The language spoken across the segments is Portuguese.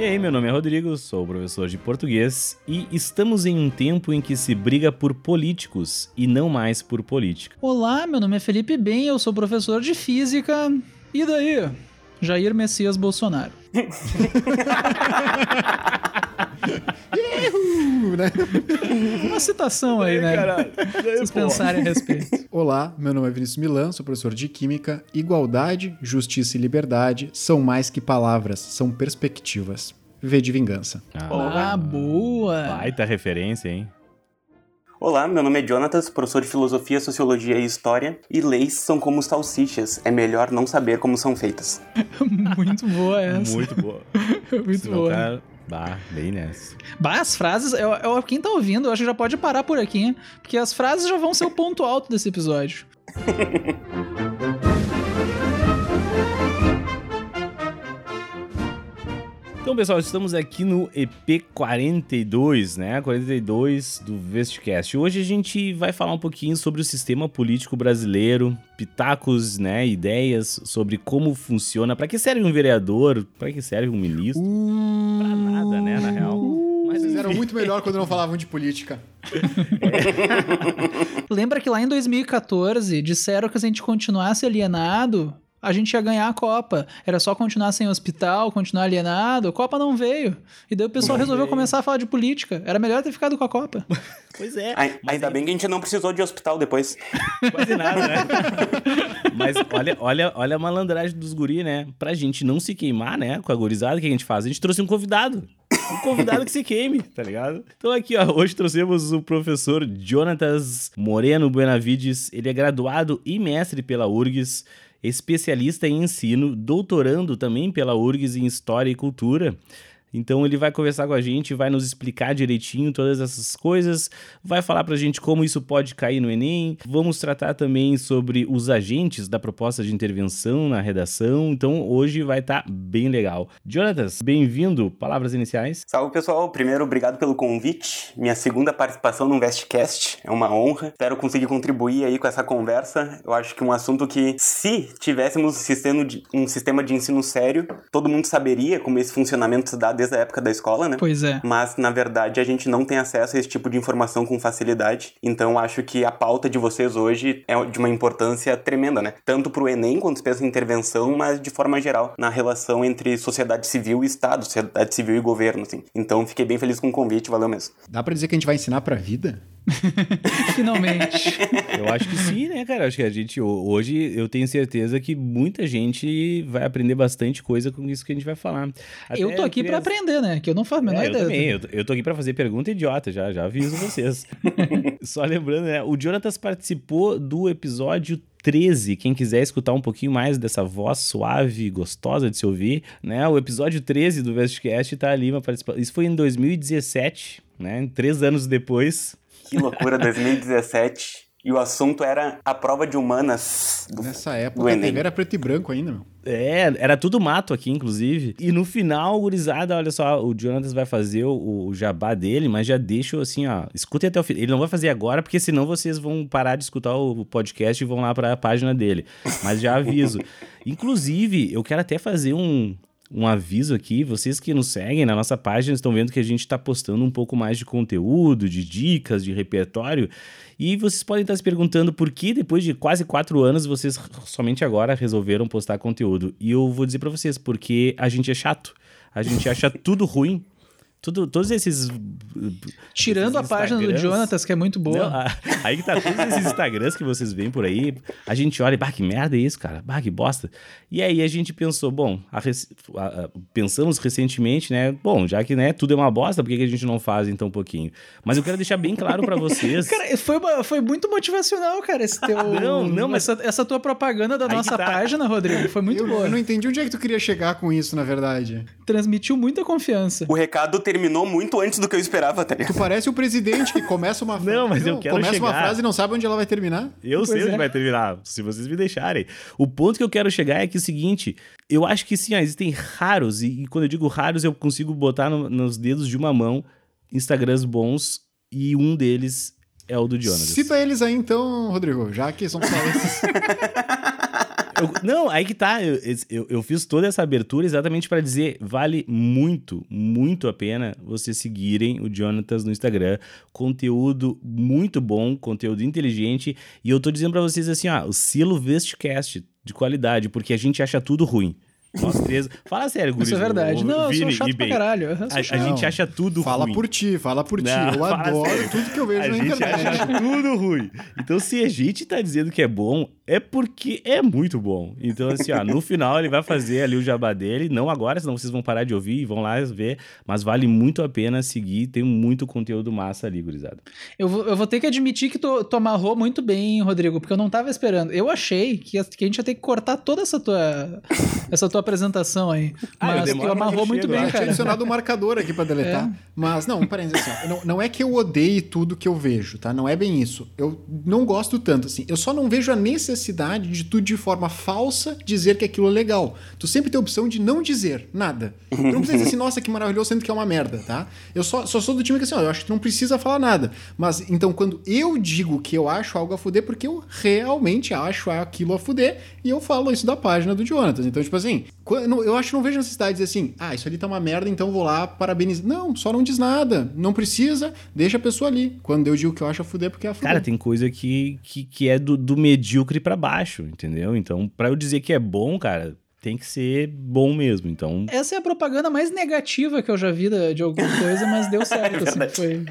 E aí, meu nome é Rodrigo, sou professor de português e estamos em um tempo em que se briga por políticos e não mais por política. Olá, meu nome é Felipe Bem, eu sou professor de física. E daí? Jair Messias Bolsonaro. né? Uma citação aí, né? Caralho. Vocês pensarem a respeito. Olá, meu nome é Vinícius Milan, sou professor de Química. Igualdade, justiça e liberdade são mais que palavras, são perspectivas. V de vingança. Ah, boa! Baita referência, hein? Olá, meu nome é Jonatas, professor de Filosofia, Sociologia e História, e leis são como salsichas, é melhor não saber como são feitas. Muito boa essa. Muito boa. Muito Senão, boa. cara, bah, bem nessa. Bah, as frases, eu, eu- quem tá ouvindo, eu acho que já pode parar por aqui, porque as frases já vão ser o ponto alto desse episódio. Então, pessoal, estamos aqui no EP 42, né? 42 do Vestcast. Hoje a gente vai falar um pouquinho sobre o sistema político brasileiro, pitacos, né, ideias sobre como funciona, para que serve um vereador, para que serve um ministro, pra nada, né, na real. Mas Vocês eram muito melhor quando não falavam de política. Lembra que lá em 2014 disseram que se a gente continuasse alienado, a gente ia ganhar a Copa. Era só continuar sem hospital, continuar alienado. A Copa não veio. E daí o pessoal Não resolveu veio. começar a falar de política. Era melhor ter ficado com a Copa. Pois é. Ai- Ainda bem que a gente não precisou de hospital depois. Quase nada, né? Mas olha, olha, olha a malandragem dos guri, né? Pra gente não se queimar, né? Com a gurizada que a gente faz, a gente trouxe um convidado. Um convidado que se queime, tá ligado? Então aqui, ó, hoje trouxemos o professor Jonatas Moreno Buenavides. Ele é graduado e mestre pela URGS, especialista em ensino, doutorando também pela URGS em História e Cultura. Então ele vai conversar com a gente, vai nos explicar direitinho todas essas coisas, vai falar pra gente como isso pode cair no Enem. Vamos tratar também sobre os agentes da proposta de intervenção na redação. Então hoje vai estar bem legal. Jonatas, bem-vindo. Palavras iniciais. Salve pessoal, primeiro obrigado pelo convite. Minha segunda participação no Vestcast é uma honra. Espero conseguir contribuir aí com essa conversa. Eu acho que um assunto que, se tivéssemos um sistema de, um sistema de ensino sério, todo mundo saberia como esse funcionamento se dá desde a época da escola, né? Pois é. Mas, na verdade, a gente não tem acesso a esse tipo de informação com facilidade. Então, acho que a pauta de vocês hoje é de uma importância tremenda, né? Tanto pro Enem, quando se pensa em intervenção, mas de forma geral, na relação entre sociedade civil e Estado, sociedade civil e governo, assim. Então, fiquei bem feliz com o convite, valeu mesmo. Dá pra dizer que a gente vai ensinar pra vida? Finalmente. Eu acho que sim, né, cara? Acho que a gente ho- hoje eu tenho certeza que muita gente vai aprender bastante coisa com isso que a gente vai falar. Até eu tô aqui pra aprender, né? Que eu não faço a menor É, eu ideia. também, eu, tô- eu tô aqui pra fazer pergunta idiota, já, já aviso vocês. Só lembrando, né? O Jonatas participou do episódio 13. Quem quiser escutar um pouquinho mais dessa voz suave e gostosa de se ouvir, né? O episódio 13 do Vestcast tá ali, uma participação. Isso foi em 2017, né? Três anos depois. Que loucura, 2017. E o assunto era a prova de humanas do, Nessa do época a Enem. TV era preto e branco ainda, meu. É, era tudo mato aqui, inclusive. E no final, gurizada, olha só, o Jonatas vai fazer o, o jabá dele, mas já deixa assim, ó. Escutem até o fim. Ele não vai fazer agora, porque senão vocês vão parar de escutar o podcast e vão lá pra página dele. Mas já aviso. Inclusive, eu quero até fazer um. Um aviso aqui, vocês que nos seguem na nossa página estão vendo que a gente está postando um pouco mais de conteúdo, de dicas, de repertório. E vocês podem estar se perguntando por que depois de quase quatro anos vocês somente agora resolveram postar conteúdo. E eu vou dizer pra vocês, porque a gente é chato. A gente acha tudo ruim. Tudo, todos esses. Tirando a esses página do Jonatas, que é muito boa. Não, a- aí que tá todos esses Instagrams que vocês veem por aí. A gente olha e, bah, que merda é isso, cara? Bah, que bosta. E aí a gente pensou, bom, a a- a- pensamos recentemente, né? Bom, já que né, tudo é uma bosta, por que, que a gente não faz então um pouquinho? Mas eu quero deixar bem claro pra vocês. Cara, foi, uma- foi muito motivacional, cara, esse teu. Não, não, mas- essa, essa tua propaganda da Aí nossa tá. página, Rodrigo, foi muito eu, boa. eu não entendi onde é que tu queria chegar com isso, na verdade. Transmitiu muita confiança. O recado terminou muito antes do que eu esperava, tá ligado? Tu parece o presidente que começa uma frase. Não, mas eu quero Começa uma chegar. frase e não sabe onde ela vai terminar. Eu sei Pois onde é. vai terminar, se vocês me deixarem. O ponto que eu quero chegar é que é o seguinte: eu acho que sim, ó, existem raros, e, e quando eu digo raros, eu consigo botar no- nos dedos de uma mão Instagrams bons, e um deles é o do Jonas. Cita eles aí então, Rodrigo, já que são só esses. Eu- não, aí que tá. Eu, eu, eu fiz toda essa abertura exatamente pra dizer: vale muito, muito a pena vocês seguirem o Jonatas no Instagram. Conteúdo muito bom, conteúdo inteligente. E eu tô dizendo pra vocês assim: ó, o selo Vestcast de qualidade, porque a gente acha tudo ruim. Nós três. Fala sério, Guris. Isso é verdade. o- Não, eu sou chato pra caralho. A, a gente acha tudo fala ruim. por ti, fala por ti. Não, eu fala adoro sério. tudo que eu vejo A na gente internet. acha tudo ruim. Então, se a gente tá dizendo que é bom, é porque é muito bom. Então, assim, ó, no final ele vai fazer ali o jabá dele. Não agora, senão vocês vão parar de ouvir e vão lá ver. Mas vale muito a pena seguir. Tem muito conteúdo massa ali, gurizada. Eu vou, eu vou ter que admitir que tu, tu amarrou muito bem, Rodrigo, porque eu não tava esperando. Eu achei que, a- que a gente ia ter que cortar toda essa tua, essa tua apresentação aí. Ah, Mas tu demoro, amarrou muito chego, bem, eu Eu tinha cara. adicionado o marcador aqui pra deletar. É. Mas, não, parênteses assim, ó, não, não é que eu odeie tudo que eu vejo, tá? Não é bem isso. Eu não gosto tanto, assim. Eu só não vejo a necessidade de tu, de forma falsa, dizer que aquilo é legal. Tu sempre tem a opção de não dizer nada. Tu não precisa dizer assim, nossa, que maravilhoso, sendo que é uma merda, tá? Eu só, só sou do time que assim, ó, eu acho que tu não precisa falar nada. Mas, então, quando eu digo que eu acho algo a fuder, porque eu realmente acho aquilo a fuder, e eu falo isso da página do Jonathan. Então, tipo assim, eu acho que não vejo necessidade de dizer assim, ah, isso ali tá uma merda, então vou lá parabenizar. Não, só não diz nada. Não precisa, deixa a pessoa ali. Quando eu digo que eu acho a fuder, porque é a fuder. Cara, tem coisa que, que, que é do, do medíocre pra baixo, entendeu? Então, pra eu dizer que é bom, cara, tem que ser bom mesmo. Então, Essa é a propaganda mais negativa que eu já vi de alguma coisa, mas deu certo, assim, verdade. foi...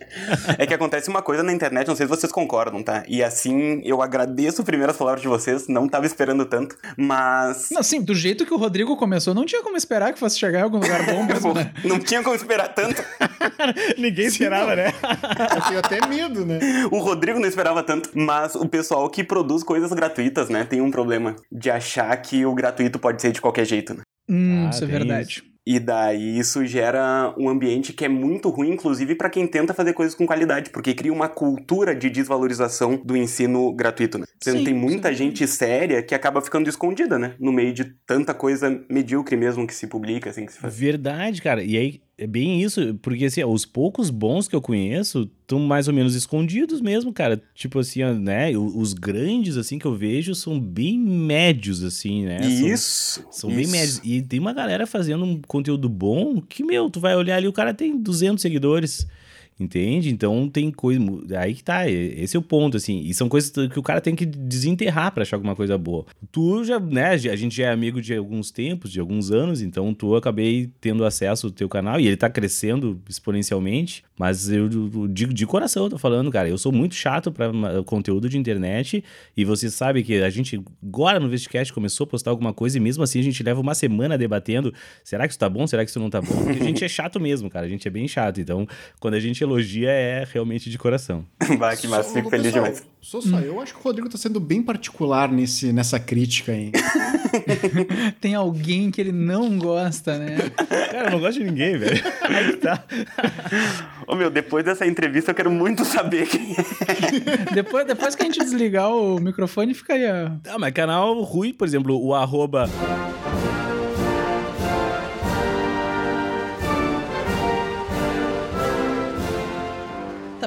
É que acontece uma coisa na internet, não sei se vocês concordam, tá? E assim, eu agradeço primeiro as palavras de vocês, não tava esperando tanto, mas. Não, assim, do jeito que o Rodrigo começou, não tinha como esperar que fosse chegar em algum lugar bom mesmo, né? Não tinha como esperar tanto. ninguém esperava, né? Eu tenho até medo, né? O Rodrigo não esperava tanto, mas o pessoal que produz coisas gratuitas, né, tem um problema de achar que o gratuito pode ser de qualquer jeito, né? Hum, Ah, isso é verdade. E daí isso gera um ambiente que é muito ruim, inclusive para quem tenta fazer coisas com qualidade, porque cria uma cultura de desvalorização do ensino gratuito, né? Então, Sim, tem muita sim. gente séria que acaba ficando escondida, né? No meio de tanta coisa medíocre mesmo que se publica, assim, que se faz. Verdade, cara. E aí, é bem isso, porque assim, ó, os poucos bons que eu conheço estão mais ou menos escondidos mesmo, cara. Tipo assim, ó, né? Os grandes, assim, que eu vejo são bem médios, assim, né? São- Isso. São bem isso. médios. E tem uma galera fazendo um conteúdo bom que, meu, tu vai olhar ali, o cara tem 200 seguidores. Entende? Então tem coisa. Aí que tá. Esse é o ponto, assim. E são coisas que o cara tem que desenterrar pra achar alguma coisa boa. Tu já, né? A gente já é amigo de alguns tempos, de alguns anos, então tu acabei tendo acesso ao teu canal e ele tá crescendo exponencialmente. Mas eu, digo de coração, eu tô falando, cara. Eu sou muito chato pra ma- conteúdo de internet. E você sabe que a gente, agora no Vestcast, começou a postar alguma coisa e mesmo assim a gente leva uma semana debatendo: será que isso tá bom? Será que isso não tá bom? Porque a gente é chato mesmo, cara. A gente é bem chato. Então, quando a gente elogia, é realmente de coração. bah, que massa, fico feliz pessoal, demais. Sou só eu, acho que o Rodrigo tá sendo bem particular nesse, nessa crítica aí. Tem alguém que ele não gosta, né? Cara, eu não gosto de ninguém, velho. Aí que tá. Ô meu, depois dessa entrevista eu quero muito saber quem é. Depois, depois que a gente desligar o microfone, fica aí, ó. Ah, mas canal ruim, por exemplo, o arroba.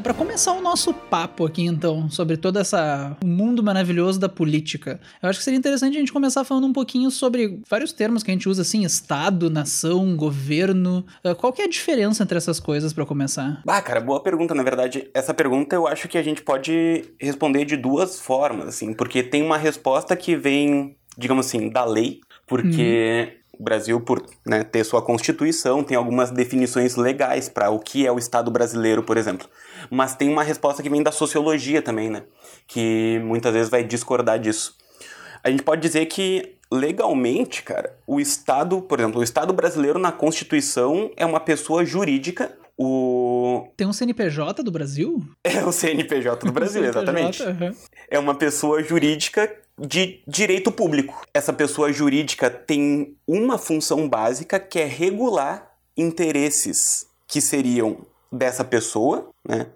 Pra começar o nosso papo aqui, então, sobre todo essa o mundo maravilhoso da política, eu acho que seria interessante a gente começar falando um pouquinho sobre vários termos que a gente usa, assim, Estado, nação, governo. Ah, Qual que é a diferença entre essas coisas pra começar? Ah, cara, boa pergunta, na verdade. Essa pergunta eu acho que a gente pode responder de duas formas, assim, porque tem uma resposta que vem, digamos assim, da lei, porque o Brasil, por né, ter sua constituição, tem algumas definições legais para o que é o Estado brasileiro, por exemplo. Mas tem uma resposta que vem da sociologia também, né? Que muitas vezes vai discordar disso. A gente pode dizer que legalmente, cara, o Estado, por exemplo, o Estado brasileiro na Constituição é uma pessoa jurídica. O Tem um CNPJ do Brasil? é o CNPJ do Brasil, exatamente. CNPJ, aham. É uma pessoa jurídica de direito público. Essa pessoa jurídica tem uma função básica que é regular interesses que seriam dessa pessoa, né?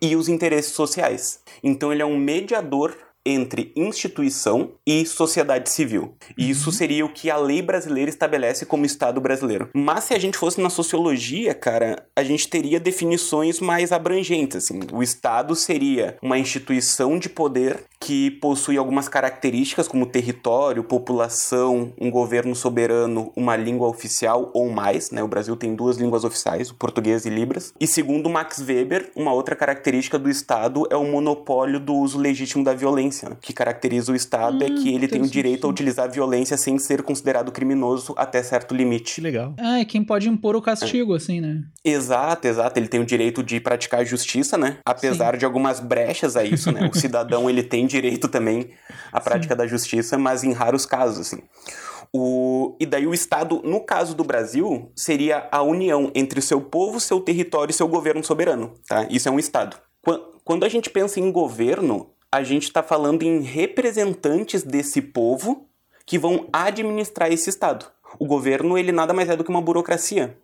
E os interesses sociais. Então ele é um mediador entre instituição e sociedade civil. E isso seria o que a lei brasileira estabelece como Estado brasileiro. Mas se a gente fosse na sociologia, cara, a gente teria definições mais abrangentes. Assim. O Estado seria uma instituição de poder que possui algumas características como território, população, um governo soberano, uma língua oficial ou mais, né? O Brasil tem duas línguas oficiais, o português e Libras. E segundo Max Weber, uma outra característica do Estado é o monopólio do uso legítimo da violência. Né? O que caracteriza o Estado é que ele tem o direito a utilizar a violência sem ser considerado criminoso até certo limite. Que legal. Ah, é quem pode impor o castigo, assim, né? Exato, exato. Ele tem o direito de praticar justiça, né? Apesar de algumas brechas a isso, né? O cidadão ele tem direito também à prática da justiça, mas em raros casos, assim. O... E daí o Estado, no caso do Brasil, seria a união entre o seu povo, seu território e seu governo soberano, tá? Isso é um Estado. Quando a gente pensa em governo, a gente está falando em representantes desse povo que vão administrar esse Estado. O governo, ele nada mais é do que uma burocracia.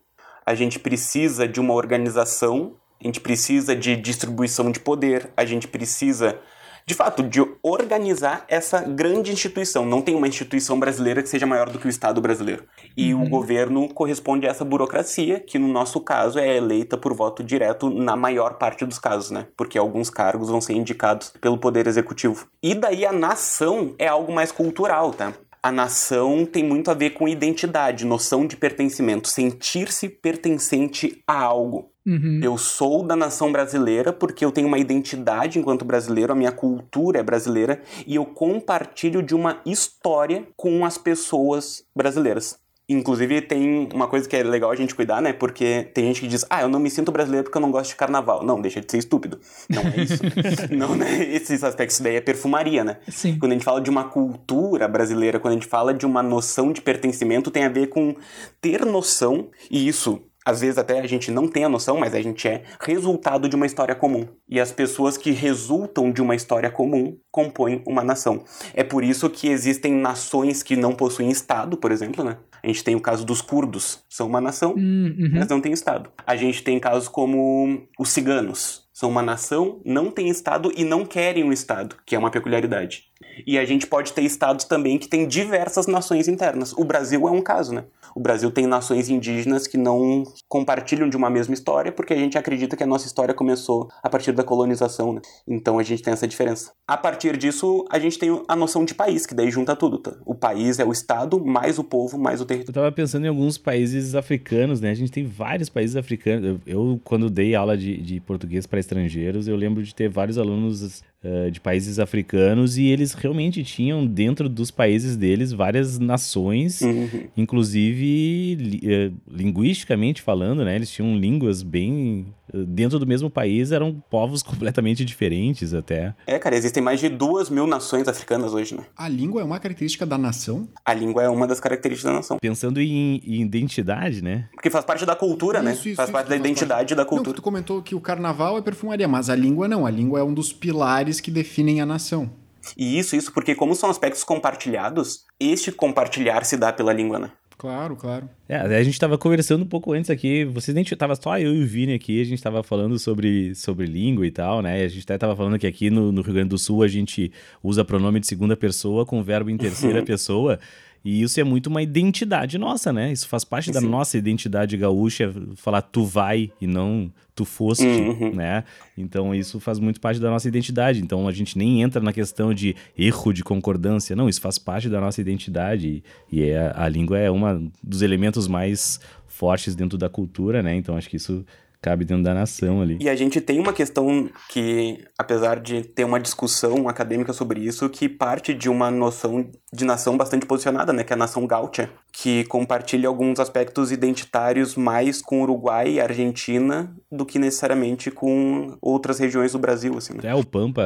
A gente precisa de uma organização, a gente precisa de distribuição de poder, a gente precisa de fato, de organizar essa grande instituição. Não tem uma instituição brasileira que seja maior do que o Estado brasileiro. E uhum. o governo corresponde a essa burocracia, que no nosso caso é eleita por voto direto na maior parte dos casos, né? Porque alguns cargos vão ser indicados pelo Poder Executivo. E daí a nação é algo mais cultural, tá? a nação tem muito a ver com identidade, noção de pertencimento, sentir-se pertencente a algo. Uhum. Eu sou da nação brasileira porque eu tenho uma identidade enquanto brasileiro, a minha cultura é brasileira e eu compartilho de uma história com as pessoas brasileiras. Inclusive, tem uma coisa que é legal a gente cuidar, né? Porque tem gente que diz, ah, eu não me sinto brasileiro porque eu não gosto de carnaval. Não, deixa de ser estúpido. Não é isso. não, né? Esses aspectos daí é perfumaria, né? Sim. Quando a gente fala de uma cultura brasileira, quando a gente fala de uma noção de pertencimento, tem a ver com ter noção, e isso às vezes até a gente não tem a noção, mas a gente é resultado de uma história comum. E as pessoas que resultam de uma história comum compõem uma nação. É por isso que existem nações que não possuem Estado, por exemplo, né? A gente tem o caso dos curdos, são uma nação, hum, uhum. mas não tem Estado. A gente tem casos como os ciganos, são uma nação, não têm Estado e não querem um Estado, que é uma peculiaridade. E a gente pode ter estados também que têm diversas nações internas. O Brasil é um caso, né? O Brasil tem nações indígenas que não compartilham de uma mesma história, porque a gente acredita que a nossa história começou a partir da colonização, né? Então a gente tem essa diferença. A partir disso, a gente tem a noção de país, que daí junta tudo, tá? O país é o estado, mais o povo, mais o território. Eu tava pensando em alguns países africanos, né? A gente tem vários países africanos. Eu, quando dei aula de, de português para estrangeiros, eu lembro de ter vários alunos uh, de países africanos e eles realmente tinham dentro dos países deles várias nações, uhum. inclusive li, uh, linguisticamente falando, né? Eles tinham línguas bem dentro do mesmo país eram povos completamente diferentes até. É, cara, existem mais de duas mil nações africanas hoje, né? A língua é uma característica da nação? A língua é uma das características da nação. Pensando em, em identidade, né? Porque faz parte da cultura, isso, né? Isso, faz isso, parte da identidade parte. da cultura. Não, tu comentou que o carnaval é perfumaria, mas a língua não. A língua é um dos pilares que definem a nação. E isso, isso, porque como são aspectos compartilhados, este compartilhar se dá pela língua, né? Claro, claro. É, a gente estava conversando um pouco antes aqui, vocês nem tava só eu e o Vini aqui, a gente estava falando sobre, sobre língua e tal, né? A gente até estava falando que aqui no, no, Rio Grande do Sul a gente usa pronome de segunda pessoa com verbo em terceira pessoa. E isso é muito uma identidade nossa, né? Isso faz parte Sim. da nossa identidade gaúcha, falar tu vai e não tu foste, uhum. né? Então isso faz muito parte da nossa identidade. Então a gente nem entra na questão de erro de concordância, não, isso faz parte da nossa identidade e, e é, a língua é um dos elementos mais fortes dentro da cultura, né? Então acho que isso cabe dentro da nação ali. E a gente tem uma questão que, apesar de ter uma discussão acadêmica sobre isso, que parte de uma noção de nação bastante posicionada, né, que é a nação gaúcha, que compartilha alguns aspectos identitários mais com Uruguai e Argentina do que necessariamente com outras regiões do Brasil, assim. Né? É o Pampa,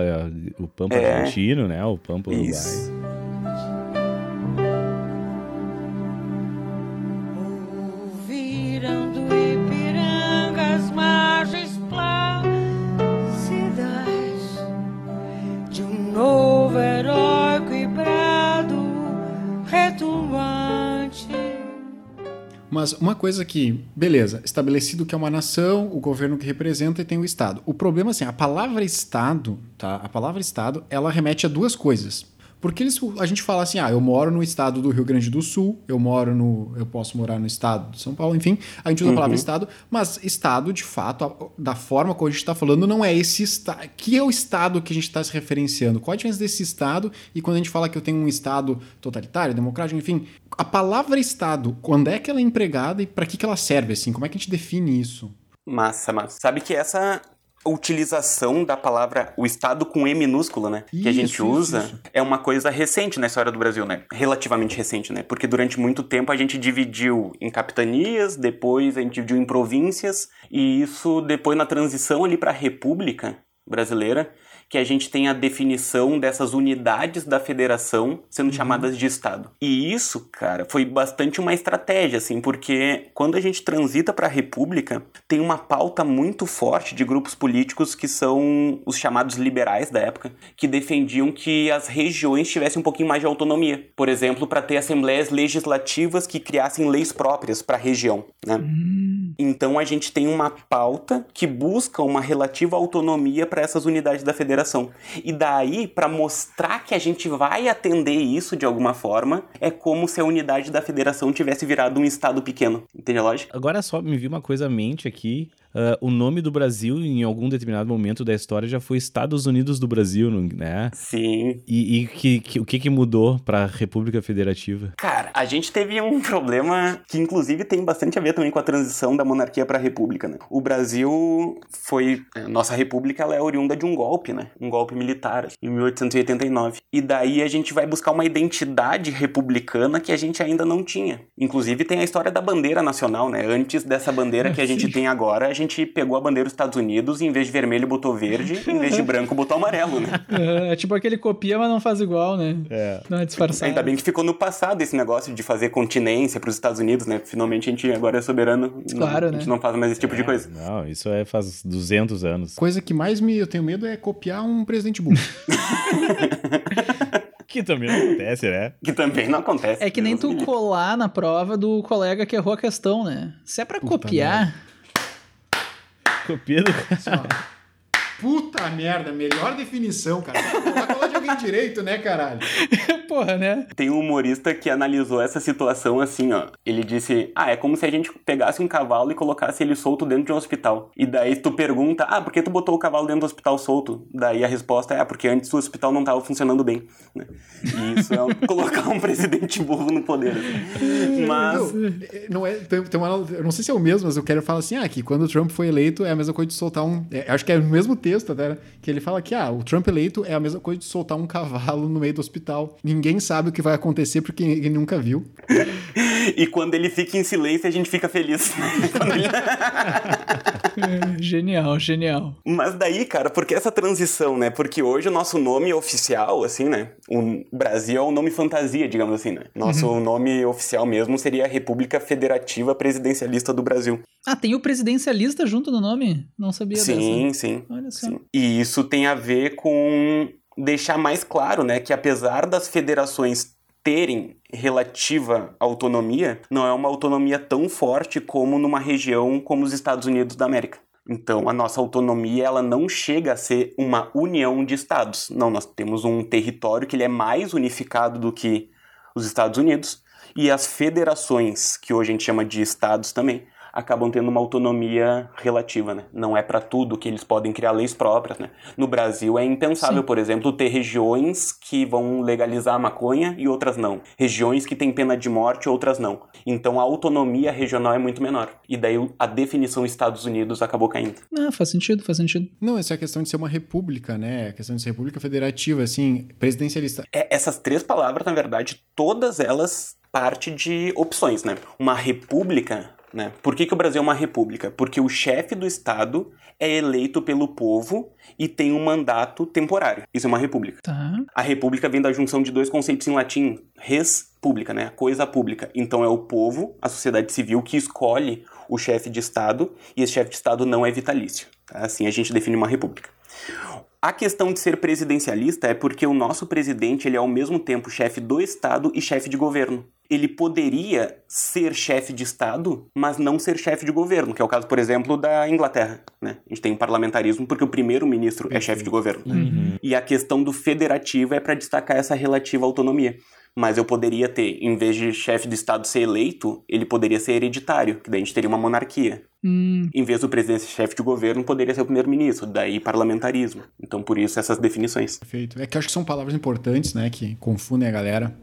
o Pampa é... argentino, né, o Pampa Uruguai. Mas uma coisa que, beleza, estabelecido que é uma nação, o governo que representa e tem o Estado. O problema, assim, a palavra Estado, tá? A palavra Estado, ela remete a duas coisas. Porque eles, a gente fala assim, ah, eu moro no estado do Rio Grande do Sul, eu moro no. Eu posso morar no estado de São Paulo, enfim, a gente usa a palavra Uhum. estado, mas estado, de fato, da forma como a gente está falando, não é esse estado. Que é o estado que a gente está se referenciando? Qual a diferença desse estado e quando a gente fala que eu tenho um estado totalitário, democrático, enfim? A palavra estado, quando é que ela é empregada e para que, que ela serve, assim? Como é que a gente define isso? Massa, massa. Sabe que essa utilização da palavra o Estado com E minúsculo, né? que a gente Isso, isso, usa, isso. é uma coisa recente na história do Brasil, né? Relativamente recente, né? Porque durante muito tempo a gente dividiu em capitanias, depois a gente dividiu em províncias, e isso depois na transição ali para a República Brasileira, que a gente tem a definição dessas unidades da federação sendo chamadas de Estado. E isso, cara, foi bastante uma estratégia, assim, porque quando a gente transita para a República, tem uma pauta muito forte de grupos políticos que são os chamados liberais da época, que defendiam que as regiões tivessem um pouquinho mais de autonomia. Por exemplo, para ter assembleias legislativas que criassem leis próprias para a região, né? Então a gente tem uma pauta que busca uma relativa autonomia para essas unidades da federação. E daí, para mostrar que a gente vai atender isso de alguma forma, é como se a unidade da federação tivesse virado um estado pequeno. Entende a lógica? Agora só me viu uma coisa à mente aqui. Ah, o nome do Brasil, em algum determinado momento da história, já foi Estados Unidos do Brasil, né? Sim. E, e que, que- o que, que mudou pra República Federativa? Cara, a gente teve um problema que inclusive tem bastante a ver também com a transição da monarquia para a república, né? O Brasil foi, a nossa república ela é oriunda de um golpe, né? Um golpe militar em 1889. E daí a gente vai buscar uma identidade republicana que a gente ainda não tinha. Inclusive tem a história da bandeira nacional, né? Antes dessa bandeira que a gente tem agora, a gente pegou a bandeira dos Estados Unidos e em vez de vermelho botou verde, em vez de branco botou amarelo, né? É, tipo aquele copia, mas não faz igual, né? É. Não é disfarçado. Ainda bem que ficou no passado esse negócio de fazer continência para os Estados Unidos, né? Finalmente a gente agora é soberano. Claro, a né? gente não faz mais esse tipo de coisa. Não, isso é faz 200 anos. Coisa que mais me, eu tenho medo é copiar um presidente burro. Que também não acontece, né? Que também não acontece. É que nem tu colar na prova do colega que errou a questão, né? Se é pra Puta copiar, Copia do... Puta merda, melhor definição, cara. Vai falar de alguém direito, né, caralho? porra, né? Tem um humorista que analisou essa situação assim, ó. Ele disse: Ah, é como se a gente pegasse um cavalo e colocasse ele solto dentro de um hospital. E daí tu pergunta: Ah, por que tu botou o cavalo dentro do hospital solto? Daí a resposta é: Ah, porque antes o hospital não tava funcionando bem. né? E isso é colocar um presidente burro no poder. assim. Mas. Não, é- não é, tem, tem uma, eu não sei se é o mesmo, mas eu quero falar assim, ah, que quando o Trump foi eleito é a mesma coisa de soltar um... é, acho que é o mesmo texto até, né? que ele fala que, ah, o Trump eleito é a mesma coisa de soltar um cavalo no meio do hospital. Ninguém sabe o que vai acontecer porque ele nunca viu. E quando ele fica em silêncio, a gente fica feliz. Ele- genial, genial. Mas daí, cara, por que essa transição, né? Porque hoje o nosso nome oficial, assim, né? O Brasil é o nome fantasia, digamos assim, né? Nosso Uhum. nome oficial mesmo seria a República Federativa Presidencialista do Brasil. Ah, tem o presidencialista junto no nome? Não sabia Sim, dessa. sim. Olha só. Sim. E isso tem a ver com deixar mais claro, né, que apesar das federações terem relativa autonomia, não é uma autonomia tão forte como numa região como os Estados Unidos da América. Então, a nossa autonomia, ela não chega a ser uma união de estados. Não, nós temos um território que ele é mais unificado do que os Estados Unidos, e as federações, que hoje a gente chama de estados também, acabam tendo uma autonomia relativa, né? Não é para tudo que eles podem criar leis próprias, né? No Brasil é impensável, Sim. por exemplo, ter regiões que vão legalizar a maconha e outras não. Regiões que têm pena de morte, outras não. Então a autonomia regional é muito menor. E daí a definição Estados Unidos acabou caindo. Ah, faz sentido, faz sentido. Não, essa é a questão de ser uma república, né? A questão de ser república federativa, assim, presidencialista. É, essas três palavras, na verdade, todas elas parte de opções, né? Uma república, né? Por que, que o Brasil é uma república? Porque o chefe do Estado é eleito pelo povo e tem um mandato temporário. Isso é uma república. Tá. A república vem da junção de dois conceitos em latim, res pública, né? Coisa pública. Então é o povo, a sociedade civil, que escolhe o chefe de Estado e esse chefe de Estado não é vitalício. tá? Assim a gente define uma república. A questão de ser presidencialista é porque o nosso presidente ele é ao mesmo tempo chefe do Estado e chefe de governo. Ele poderia ser chefe de Estado, mas não ser chefe de governo, que é o caso, por exemplo, da Inglaterra. Né? A gente tem um parlamentarismo porque o primeiro-ministro é chefe de governo. Uhum. E a questão do federativo é para destacar essa relativa autonomia. Mas eu poderia ter, em vez de chefe de Estado ser eleito, ele poderia ser hereditário, que daí a gente teria uma monarquia. Hum, Em vez do presidente ser chefe de governo, poderia ser o primeiro-ministro, daí parlamentarismo. Então, por isso, essas definições. Perfeito. É que eu acho que são palavras importantes, né? Que confundem a galera.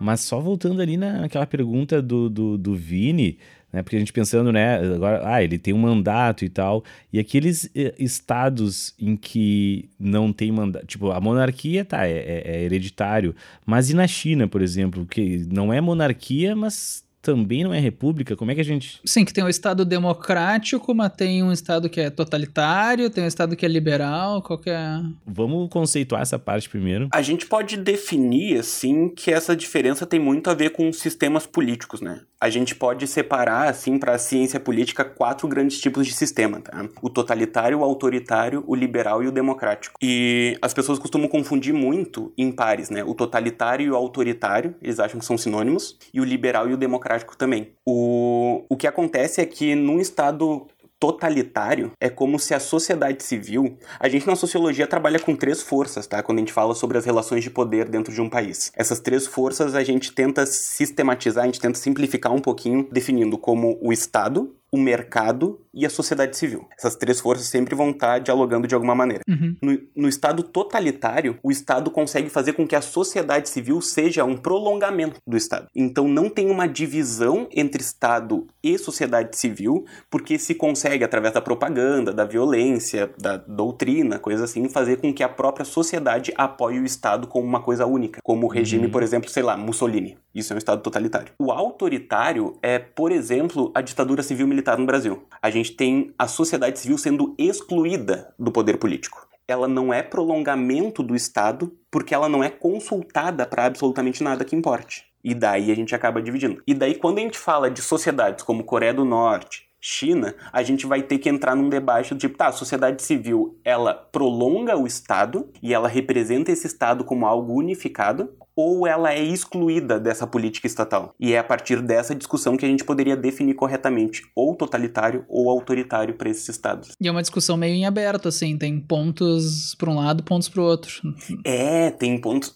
Mas só voltando ali na- naquela pergunta do, do, do Vini, né? Porque a gente pensando, né? Agora, ah, ele tem um mandato e tal. E aqueles eh, estados em que não tem mandato. Tipo, a monarquia, tá, é, é- é hereditário. Mas e na China, por exemplo, que não é monarquia, mas também não é república? Como é que a gente. sim, que tem um Estado democrático, mas tem um Estado que é totalitário, tem um Estado que é liberal, qual que é... Vamos conceituar essa parte primeiro. A gente pode definir, assim, que essa diferença tem muito a ver com sistemas políticos, né? A gente pode separar, assim, para a ciência política, quatro grandes tipos de sistema, tá? O totalitário, o autoritário, o liberal e o democrático. E as pessoas costumam confundir muito em pares, né? O totalitário e o autoritário, eles acham que são sinônimos, e o liberal e o democrático também. O, o que acontece é que num estado totalitário é como se a sociedade civil. A gente na sociologia trabalha com três forças, tá? Quando a gente fala sobre as relações de poder dentro de um país. Essas três forças a gente tenta sistematizar, a gente tenta simplificar um pouquinho, definindo como o Estado, o mercado e a sociedade civil. Essas três forças sempre vão estar dialogando de alguma maneira. Uhum. No, no Estado totalitário, o Estado consegue fazer com que a sociedade civil seja um prolongamento do Estado. Então não tem uma divisão entre Estado e sociedade civil, porque se consegue, através da propaganda, da violência, da doutrina, coisas assim, fazer com que a própria sociedade apoie o Estado como uma coisa única. Como o regime, por exemplo, sei lá, Mussolini. Isso é um Estado totalitário. O autoritário é, por exemplo, a ditadura civil militar no Brasil. A gente tem a sociedade civil sendo excluída do poder político ela não é prolongamento do Estado, porque ela não é consultada para absolutamente nada que importe. E daí a gente acaba dividindo. E daí, quando a gente fala de sociedades como Coreia do Norte, China, a gente vai ter que entrar num debate do tipo, tá, a sociedade civil, ela prolonga o Estado e ela representa esse Estado como algo unificado, ou ela é excluída dessa política estatal. E é a partir dessa discussão que a gente poderia definir corretamente ou totalitário ou autoritário para esses estados. E é uma discussão meio em aberto, assim, tem pontos para um lado, pontos para o outro. É, tem pontos.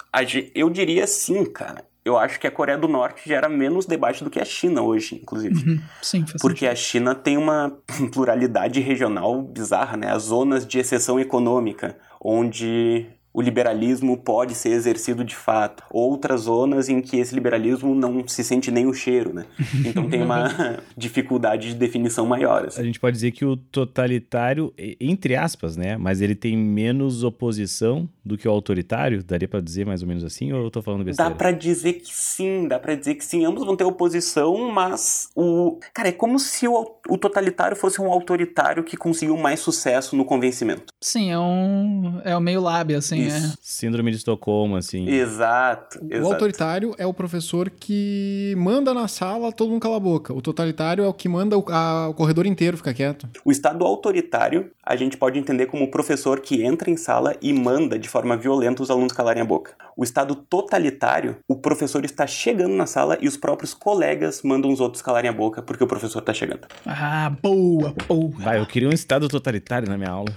Eu diria sim, cara. Eu acho que a Coreia do Norte gera menos debate do que a China hoje, inclusive. Uhum. Sim, faz Porque a China tem uma pluralidade regional bizarra, né? As zonas de exceção econômica, onde o liberalismo pode ser exercido de fato. Outras zonas em que esse liberalismo não se sente nem o cheiro, né? Então tem uma dificuldade de definição maior. assim. A gente pode dizer que o totalitário, entre aspas, né? Mas ele tem menos oposição do que o autoritário? Daria pra dizer mais ou menos assim? Ou eu tô falando besteira? Dá pra dizer que sim, dá pra dizer que sim. Ambos vão ter oposição, mas o. Cara, é como se o, o totalitário fosse um autoritário que conseguiu mais sucesso no convencimento. Sim, é um. É o meio lábio, assim, Isso. Síndrome de Estocolmo, assim. Exato. O exato. autoritário é o professor que manda na sala, todo mundo cala a boca. O totalitário é o que manda o, a- o corredor inteiro ficar quieto. O estado autoritário a gente pode entender como o professor que entra em sala e manda de forma violenta os alunos calarem a boca. O estado totalitário, o professor está chegando na sala e os próprios colegas mandam os outros calarem a boca porque o professor está chegando. Ah, boa, boa. Vai, eu queria um estado totalitário na minha aula.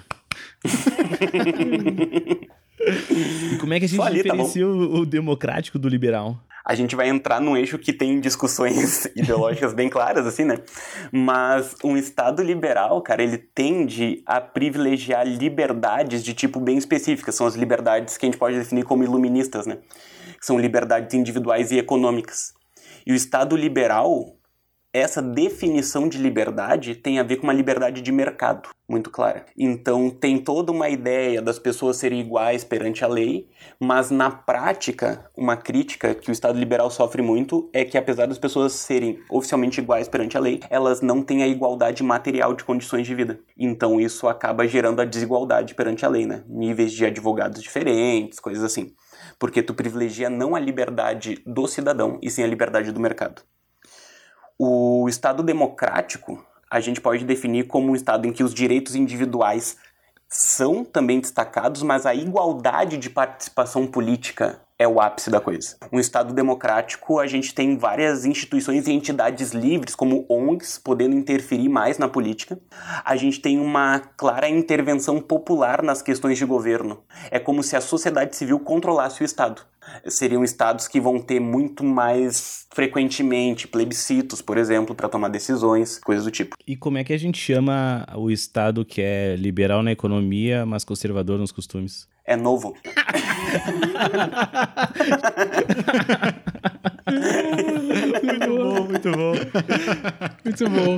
e como é que a gente ali, tá diferencia o, o democrático do liberal? a gente vai entrar num eixo que tem discussões ideológicas bem claras, assim, né? Mas um Estado liberal, cara, ele tende a privilegiar liberdades de tipo bem específicas. São as liberdades que a gente pode definir como iluministas, né? São liberdades individuais e econômicas. E o Estado liberal, essa definição de liberdade tem a ver com uma liberdade de mercado, muito clara. Então tem toda uma ideia das pessoas serem iguais perante a lei, mas na prática, uma crítica que o Estado liberal sofre muito é que apesar das pessoas serem oficialmente iguais perante a lei, elas não têm a igualdade material de condições de vida. Então isso acaba gerando a desigualdade perante a lei, né? Níveis de advogados diferentes, coisas assim. porque tu privilegia não a liberdade do cidadão, e sim a liberdade do mercado. O Estado democrático a gente pode definir como um Estado em que os direitos individuais são também destacados, mas a igualdade de participação política é o ápice da coisa. Um Estado democrático, a gente tem várias instituições e entidades livres, como ONGs, podendo interferir mais na política. A gente tem uma clara intervenção popular nas questões de governo. É como se a sociedade civil controlasse o Estado. Seriam estados que vão ter muito mais frequentemente plebiscitos, por exemplo, para tomar decisões, coisas do tipo. E como é que a gente chama o estado que é liberal na economia, mas conservador nos costumes? É novo. muito bom, muito bom. Muito bom.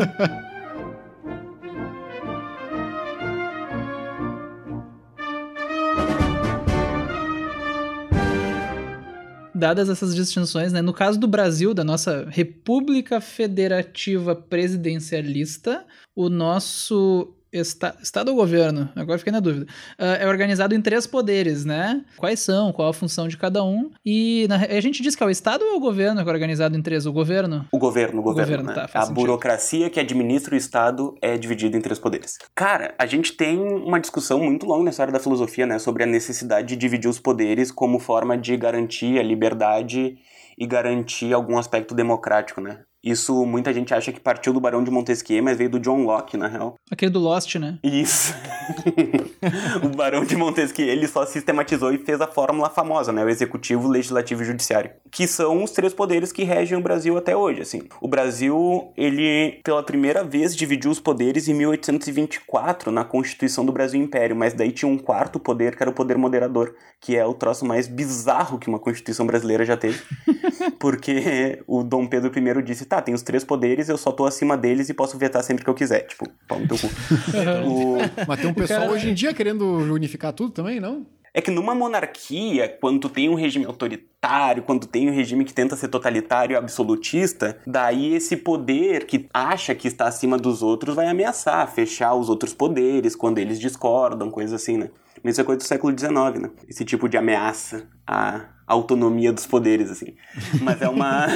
dadas essas distinções, né? No caso do Brasil, da nossa República Federativa Presidencialista, o nosso Está, Estado ou governo? Agora fiquei na dúvida. Uh, é organizado em três poderes, né? Quais são? Qual a função de cada um? E na, a gente diz que é o Estado ou é o governo que é organizado em três? O governo? O governo, o governo. O governo né? tá, a sentido. burocracia que administra o Estado é dividida em três poderes. Cara, a gente tem uma discussão muito longa nessa área da filosofia, né? Sobre a necessidade de dividir os poderes como forma de garantir a liberdade e garantir algum aspecto democrático, né? Isso muita gente acha que partiu do Barão de Montesquieu, mas veio do John Locke, na real. Aquele do Lost, né? Isso. o Barão de Montesquieu, ele só sistematizou e fez a fórmula famosa, né? O executivo, o legislativo e o judiciário. Que são os três poderes que regem o Brasil até hoje, assim. O Brasil, ele, pela primeira vez, dividiu os poderes em 1824, na Constituição do Brasil Império, mas daí tinha um quarto poder, que era o poder moderador, que é o troço mais bizarro que uma Constituição brasileira já teve. Porque o Dom Pedro I disse tá, tem os três poderes, eu só tô acima deles e posso vetar sempre que eu quiser. Tipo, pau no teu cu. o... Mas tem um pessoal cara... hoje em dia querendo unificar tudo também, não? É que numa monarquia, quando tu tem um regime autoritário, quando tem um regime que tenta ser totalitário e absolutista, daí esse poder que acha que está acima dos outros vai ameaçar, fechar os outros poderes quando eles discordam, coisas assim, né? Mas isso é coisa do século XIX, né? Esse tipo de ameaça a autonomia dos poderes, assim. Mas é uma.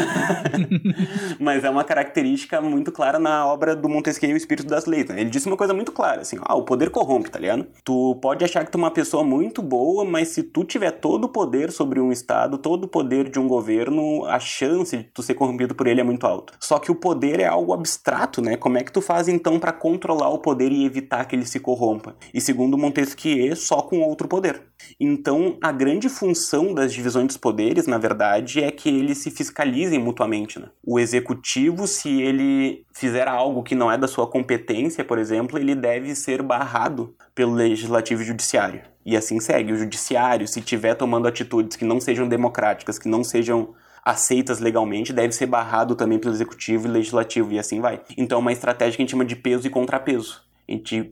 Mas é uma característica muito clara na obra do Montesquieu, O Espírito das Leis. Né? Ele disse uma coisa muito clara, assim: ah, o poder corrompe, tá ligado? Tu pode achar que tu é uma pessoa muito boa, mas se tu tiver todo o poder sobre um Estado, todo o poder de um governo, a chance de tu ser corrompido por ele é muito alta. Só que o poder é algo abstrato, né? Como é que tu faz então para controlar o poder e evitar que ele se corrompa? E segundo Montesquieu, só com outro poder. Então, a grande função das divisões dos poderes, na verdade, é que eles se fiscalizem mutuamente. Né? O executivo, se ele fizer algo que não é da sua competência, por exemplo, ele deve ser barrado pelo legislativo e judiciário. E assim segue. O judiciário, se estiver tomando atitudes que não sejam democráticas, que não sejam aceitas legalmente, deve ser barrado também pelo executivo e legislativo, e assim vai. Então, é uma estratégia que a gente chama de peso e contrapeso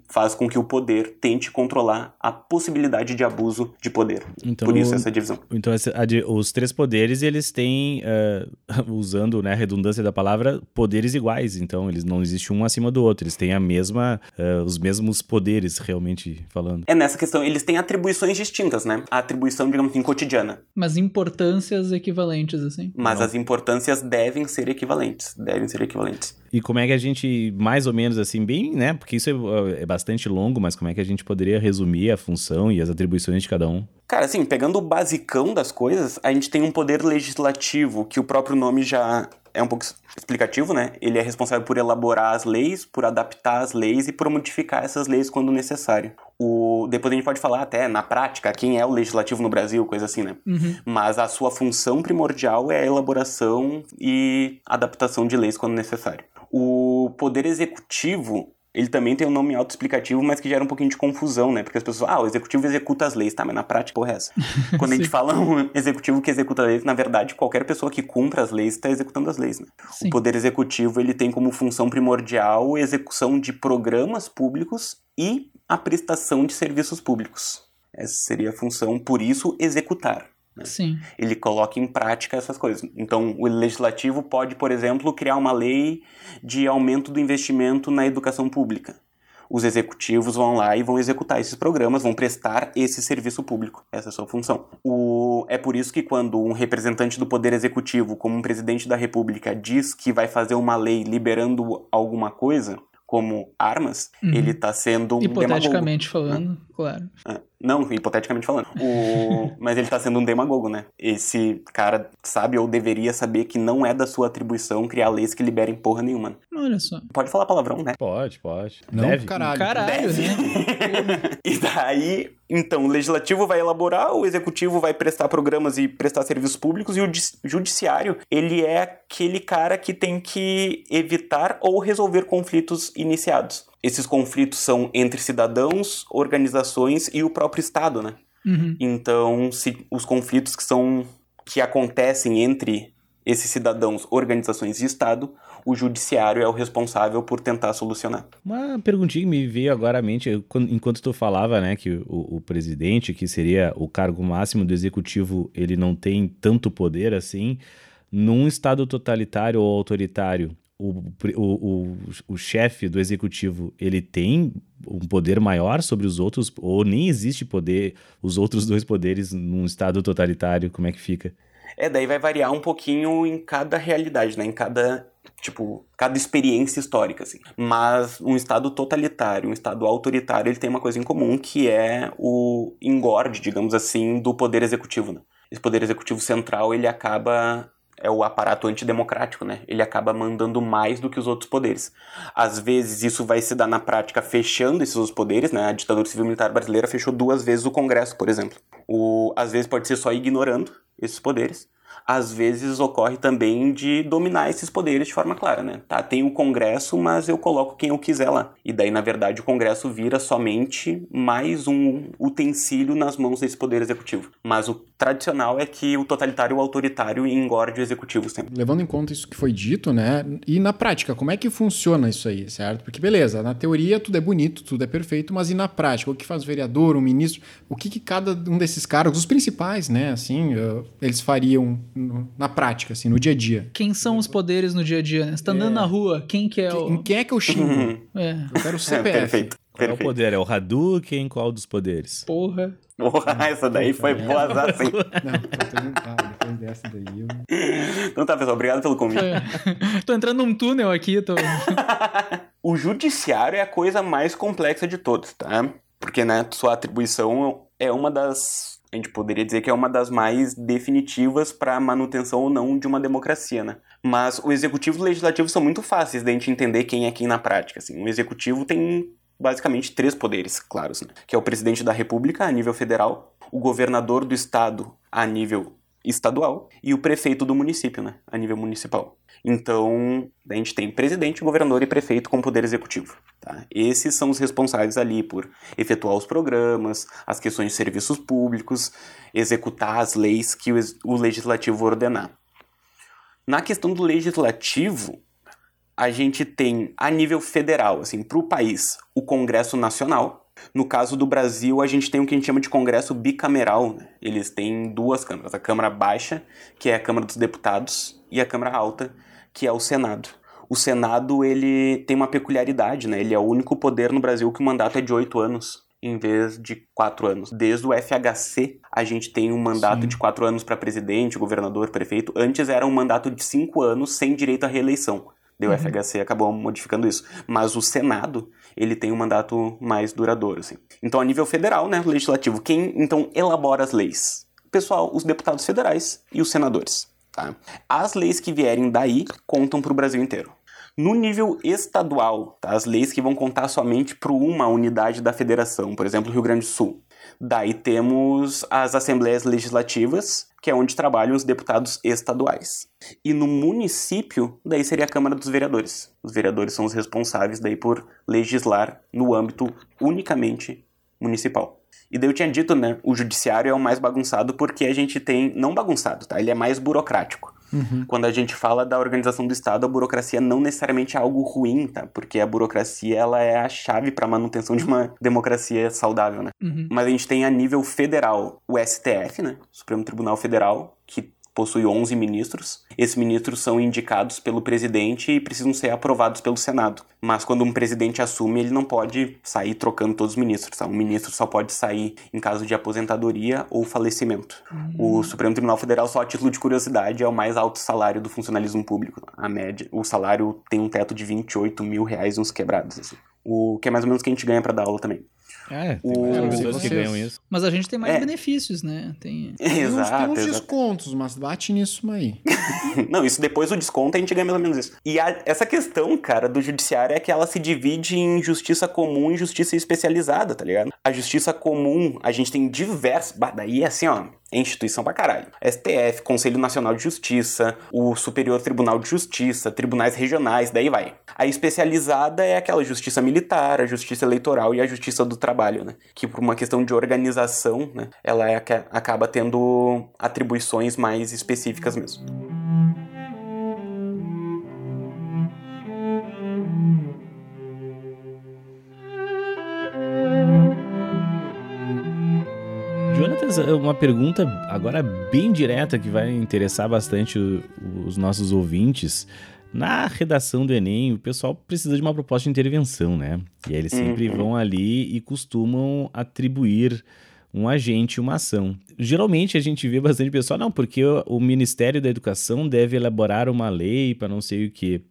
faz com que o poder tente controlar a possibilidade de abuso de poder. Então, Por isso essa divisão. Então essa, os três poderes, eles têm, uh, usando né, a redundância da palavra, poderes iguais. Então eles não existe um acima do outro. Eles têm a mesma, uh, os mesmos poderes, realmente falando. É nessa questão, eles têm atribuições distintas, né? A atribuição, digamos assim, cotidiana. Mas importâncias equivalentes, assim. Mas não. as importâncias devem ser equivalentes. Devem ser equivalentes. E como é que a gente, mais ou menos assim, bem, né? Porque isso é, é, bastante longo, mas como é que a gente poderia resumir a função e as atribuições de cada um? Cara, assim, pegando o basicão das coisas, a gente tem um poder legislativo, que o próprio nome já é um pouco explicativo, né? Ele é responsável por elaborar as leis, por adaptar as leis e por modificar essas leis quando necessário. O... Depois a gente pode falar até, na prática, quem é o legislativo no Brasil, coisa assim, né? Uhum. Mas a sua função primordial é a elaboração e adaptação de leis quando necessário. O poder executivo, ele também tem um nome autoexplicativo, mas que gera um pouquinho de confusão, né? Porque as pessoas, ah, o executivo executa as leis, tá? Mas na prática, porra, é essa. Quando a gente fala um executivo que executa as leis, na verdade, qualquer pessoa que cumpra as leis está executando as leis, né? Sim. O poder executivo, ele tem como função primordial a execução de programas públicos e a prestação de serviços públicos. Essa seria a função, por isso, executar. Né? Sim. Ele coloca em prática essas coisas. Então, o legislativo pode, por exemplo, criar uma lei de aumento do investimento na educação pública. os executivos vão lá e vão executar esses programas, vão prestar esse serviço público. Essa é a sua função. O... É por isso que quando um representante do Poder Executivo, como um presidente da República, diz que vai fazer uma lei liberando alguma coisa, como armas, Uhum. ele está sendo um demagogo. Hipoteticamente falando, claro. É, Não, hipoteticamente falando. O... Mas ele tá sendo um demagogo, né? Esse cara sabe ou deveria saber que não é da sua atribuição criar leis que liberem porra nenhuma. Olha só. Pode falar palavrão, né? Pode, pode. Não, Deve. caralho. Caralho, Deve. né? E daí, então, o legislativo vai elaborar, o executivo vai prestar programas e prestar serviços públicos, e o judi- judiciário, ele é aquele cara que tem que evitar ou resolver conflitos iniciados. Esses conflitos são entre cidadãos, organizações e o próprio Estado, né? Uhum. Então, se os conflitos que são que acontecem entre esses cidadãos, organizações e Estado, o judiciário é o responsável por tentar solucionar. Uma perguntinha que me veio agora à mente, enquanto tu falava, né, que o, o presidente, que seria o cargo máximo do executivo, ele não tem tanto poder assim, num estado totalitário ou autoritário, o, o, o, o chefe do executivo, ele tem um poder maior sobre os outros, ou nem existe poder, os outros dois poderes num estado totalitário, como é que fica? É, daí vai variar um pouquinho em cada realidade, né? Em cada, tipo, cada experiência histórica, assim. Mas um estado totalitário, um estado autoritário, ele tem uma coisa em comum, que é o engorde, digamos assim, do poder executivo, né? Esse poder executivo central, ele acaba é o aparato antidemocrático, né? Ele acaba mandando mais do que os outros poderes. Às vezes isso vai se dar na prática fechando esses outros poderes, né? A ditadura civil militar brasileira fechou duas vezes o Congresso, por exemplo. O, às vezes pode ser só ignorando esses poderes. Às vezes ocorre também de dominar esses poderes de forma clara, né? Tá, tem o Congresso, mas eu coloco quem eu quiser lá. E daí, na verdade, o Congresso vira somente mais um utensílio nas mãos desse poder executivo. Mas o tradicional é que o totalitário e o autoritário engorde o executivo sempre. Levando em conta isso que foi dito, né? E na prática, como é que funciona isso aí, certo? Porque beleza, na teoria tudo é bonito, tudo é perfeito, mas e na prática? O que faz o vereador, o ministro? O que, que cada um desses cargos, os principais, né? Assim, eh, eles fariam no- na prática, assim, no dia a dia? Quem são os poderes no dia a dia, né? Você tá andando na rua, quem que é o... quem é que eu xingo? É, Eu quero o É, CPF. perfeito. Qual é o poder? É o Hadouken? Qual dos poderes? porra. Porra, essa daí foi boa assim. Não, tô tendo- ah, depois dessa daí eu... Então tá, pessoal, obrigado pelo convite. É. tô entrando num túnel aqui, tô... O judiciário é a coisa mais complexa de todos, tá? Porque, né, sua atribuição é uma das. A gente poderia dizer que é uma das mais definitivas para a manutenção ou não de uma democracia, né? Mas o executivo e o legislativo são muito fáceis da gente entender quem é quem na prática. Assim. O executivo tem basicamente três poderes claros, né? Que é o presidente da República a nível federal, o governador do estado a nível estadual e o prefeito do município, né? A nível municipal. Então, a gente tem presidente, governador e prefeito como poder executivo. Tá? Esses são os responsáveis ali por efetuar os programas, as questões de serviços públicos, executar as leis que o, o legislativo ordenar. Na questão do legislativo, a gente tem a nível federal, assim, para o país, o Congresso Nacional. No caso do Brasil, a gente tem o que a gente chama de Congresso bicameral. né? Eles têm duas câmaras: a Câmara Baixa, que é a Câmara dos Deputados, e a Câmara Alta, que é o Senado. O Senado ele tem uma peculiaridade, né? Ele é o único poder no Brasil que o mandato é de oito anos em vez de quatro anos. Desde o FHC, a gente tem um mandato Sim. de quatro anos para presidente, governador, prefeito. Antes era um mandato de cinco anos sem direito à reeleição. Daí o FHC acabou modificando isso. Mas o Senado, ele tem um mandato mais duradouro, assim. Então, a nível federal, né, legislativo, quem então elabora as leis? Pessoal, os deputados federais e os senadores. Tá? As leis que vierem daí contam para o Brasil inteiro. No nível estadual, tá? as leis que vão contar somente para uma unidade da federação, por exemplo, Rio Grande do Sul. Daí temos as assembleias legislativas, que é onde trabalham os deputados estaduais. E no município, daí seria a Câmara dos Vereadores. Os vereadores são os responsáveis daí por legislar no âmbito unicamente municipal. E daí eu tinha dito, né, o judiciário é o mais bagunçado porque a gente tem, não bagunçado, tá? Ele é mais burocrático. Quando a gente fala da organização do Estado, a burocracia não necessariamente é algo ruim, tá? Porque a burocracia ela é a chave para a manutenção de uma democracia saudável, né? Uhum. Mas a gente tem a nível federal o STF, né? Supremo Tribunal Federal, que possui 11 ministros. Esses ministros são indicados pelo presidente e precisam ser aprovados pelo Senado. Mas quando um presidente assume, ele não pode sair trocando todos os ministros. Tá? Um ministro só pode sair em caso de aposentadoria ou falecimento. Uhum. O Supremo Tribunal Federal, só a título de curiosidade, é o mais alto salário do funcionalismo público. A média, o salário tem um teto de 28 mil reais uns quebrados. Assim. O que é mais ou menos o que a gente ganha para dar aula também. É, tem o... pessoas que ganham isso. Mas a gente tem mais é. benefícios, né? Tem, tem exato, uns, tem uns exato. descontos, mas bate nisso aí. Não, isso depois do desconto a gente ganha mais ou menos isso. E a, essa questão, cara, do judiciário é que ela se divide em justiça comum e justiça especializada, tá ligado? A justiça comum, a gente tem diversos. Daí é assim, ó é instituição pra caralho. STF, Conselho Nacional de Justiça, o Superior Tribunal de Justiça, tribunais regionais, daí vai. A especializada é aquela justiça militar, a justiça eleitoral e a justiça do trabalho, né? Que por uma questão de organização, né, ela é, acaba tendo atribuições mais específicas mesmo. Uma pergunta agora bem direta que vai interessar bastante os nossos ouvintes. Na redação do Enem, o pessoal precisa de uma proposta de intervenção, né? E aí eles sempre uhum. vão ali e costumam atribuir um agente, uma ação. Geralmente a gente vê bastante pessoal, não, porque o Ministério da Educação deve elaborar uma lei para não sei o quê.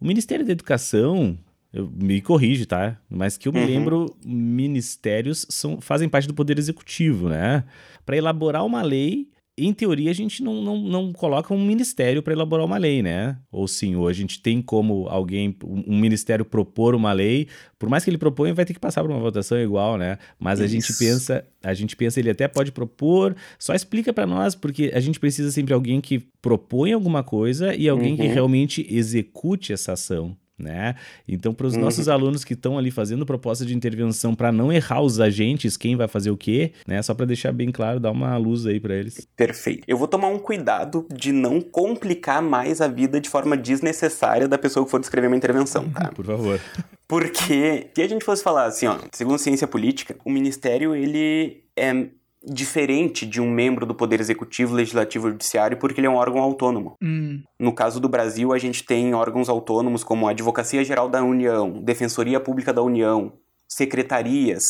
O Ministério da Educação, eu, me corrige, tá? Mas que eu me uhum. lembro, ministérios são, fazem parte do Poder Executivo, né? Para elaborar uma lei, em teoria, a gente não, não, não coloca um ministério para elaborar uma lei, né? Ou sim, ou a gente tem como alguém, um ministério propor uma lei, por mais que ele proponha, vai ter que passar por uma votação igual, né? Mas Isso. a gente pensa, a gente pensa, ele até pode propor, só explica para nós, porque a gente precisa sempre de alguém que propõe alguma coisa e alguém uhum. que realmente execute essa ação né? Então, para os uhum. nossos alunos que estão ali fazendo proposta de intervenção para não errar os agentes, quem vai fazer o quê, né? Só para deixar bem claro, dar uma luz aí para eles. Perfeito. Eu vou tomar um cuidado de não complicar mais a vida de forma desnecessária da pessoa que for descrever uma intervenção, tá? Por favor. Porque se a gente fosse falar assim, ó, segundo ciência política, o ministério ele é diferente de um membro do Poder Executivo, Legislativo e Judiciário, porque ele é um órgão autônomo. Hum. No caso do Brasil, a gente tem órgãos autônomos como a Advocacia Geral da União, Defensoria Pública da União, secretarias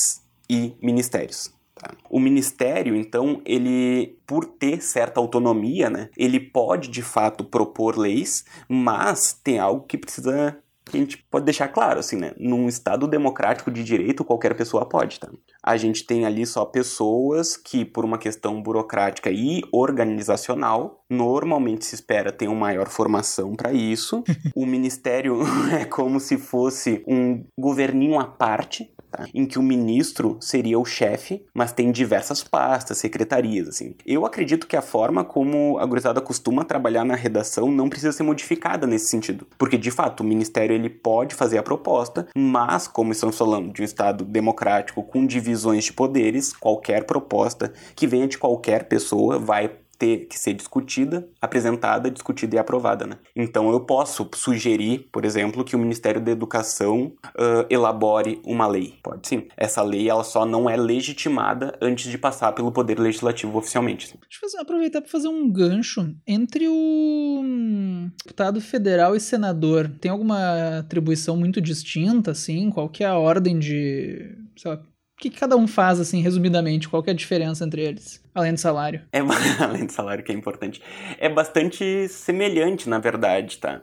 e ministérios. Tá? O ministério, então, ele, por ter certa autonomia, né, ele pode de fato propor leis, mas tem algo que precisa a gente pode deixar claro, assim, né? Num Estado democrático de direito, qualquer pessoa pode, tá? A gente tem ali só pessoas que, por uma questão burocrática e organizacional, normalmente se espera ter uma maior formação para isso. o ministério é como se fosse um governinho à parte, tá? em que o ministro seria o chefe, mas tem diversas pastas, secretarias, assim. Eu acredito que a forma como a gurizada costuma trabalhar na redação não precisa ser modificada nesse sentido, porque de fato o ministério ele pode fazer a proposta, mas como estamos falando de um estado democrático com divisões de poderes, qualquer proposta que venha de qualquer pessoa vai ter que ser discutida, apresentada, discutida e aprovada, né? Então eu posso sugerir, por exemplo, que o Ministério da Educação uh, elabore uma lei. Pode sim. Essa lei ela só não é legitimada antes de passar pelo Poder Legislativo oficialmente. Deixa eu aproveitar para fazer um gancho entre o hum, deputado federal e senador. Tem alguma atribuição muito distinta, assim? Qual que é a ordem de, sei lá, o que cada um faz, assim, resumidamente? Qual é a diferença entre eles? Além do salário. É, além do salário, que é importante. É bastante semelhante, na verdade, tá?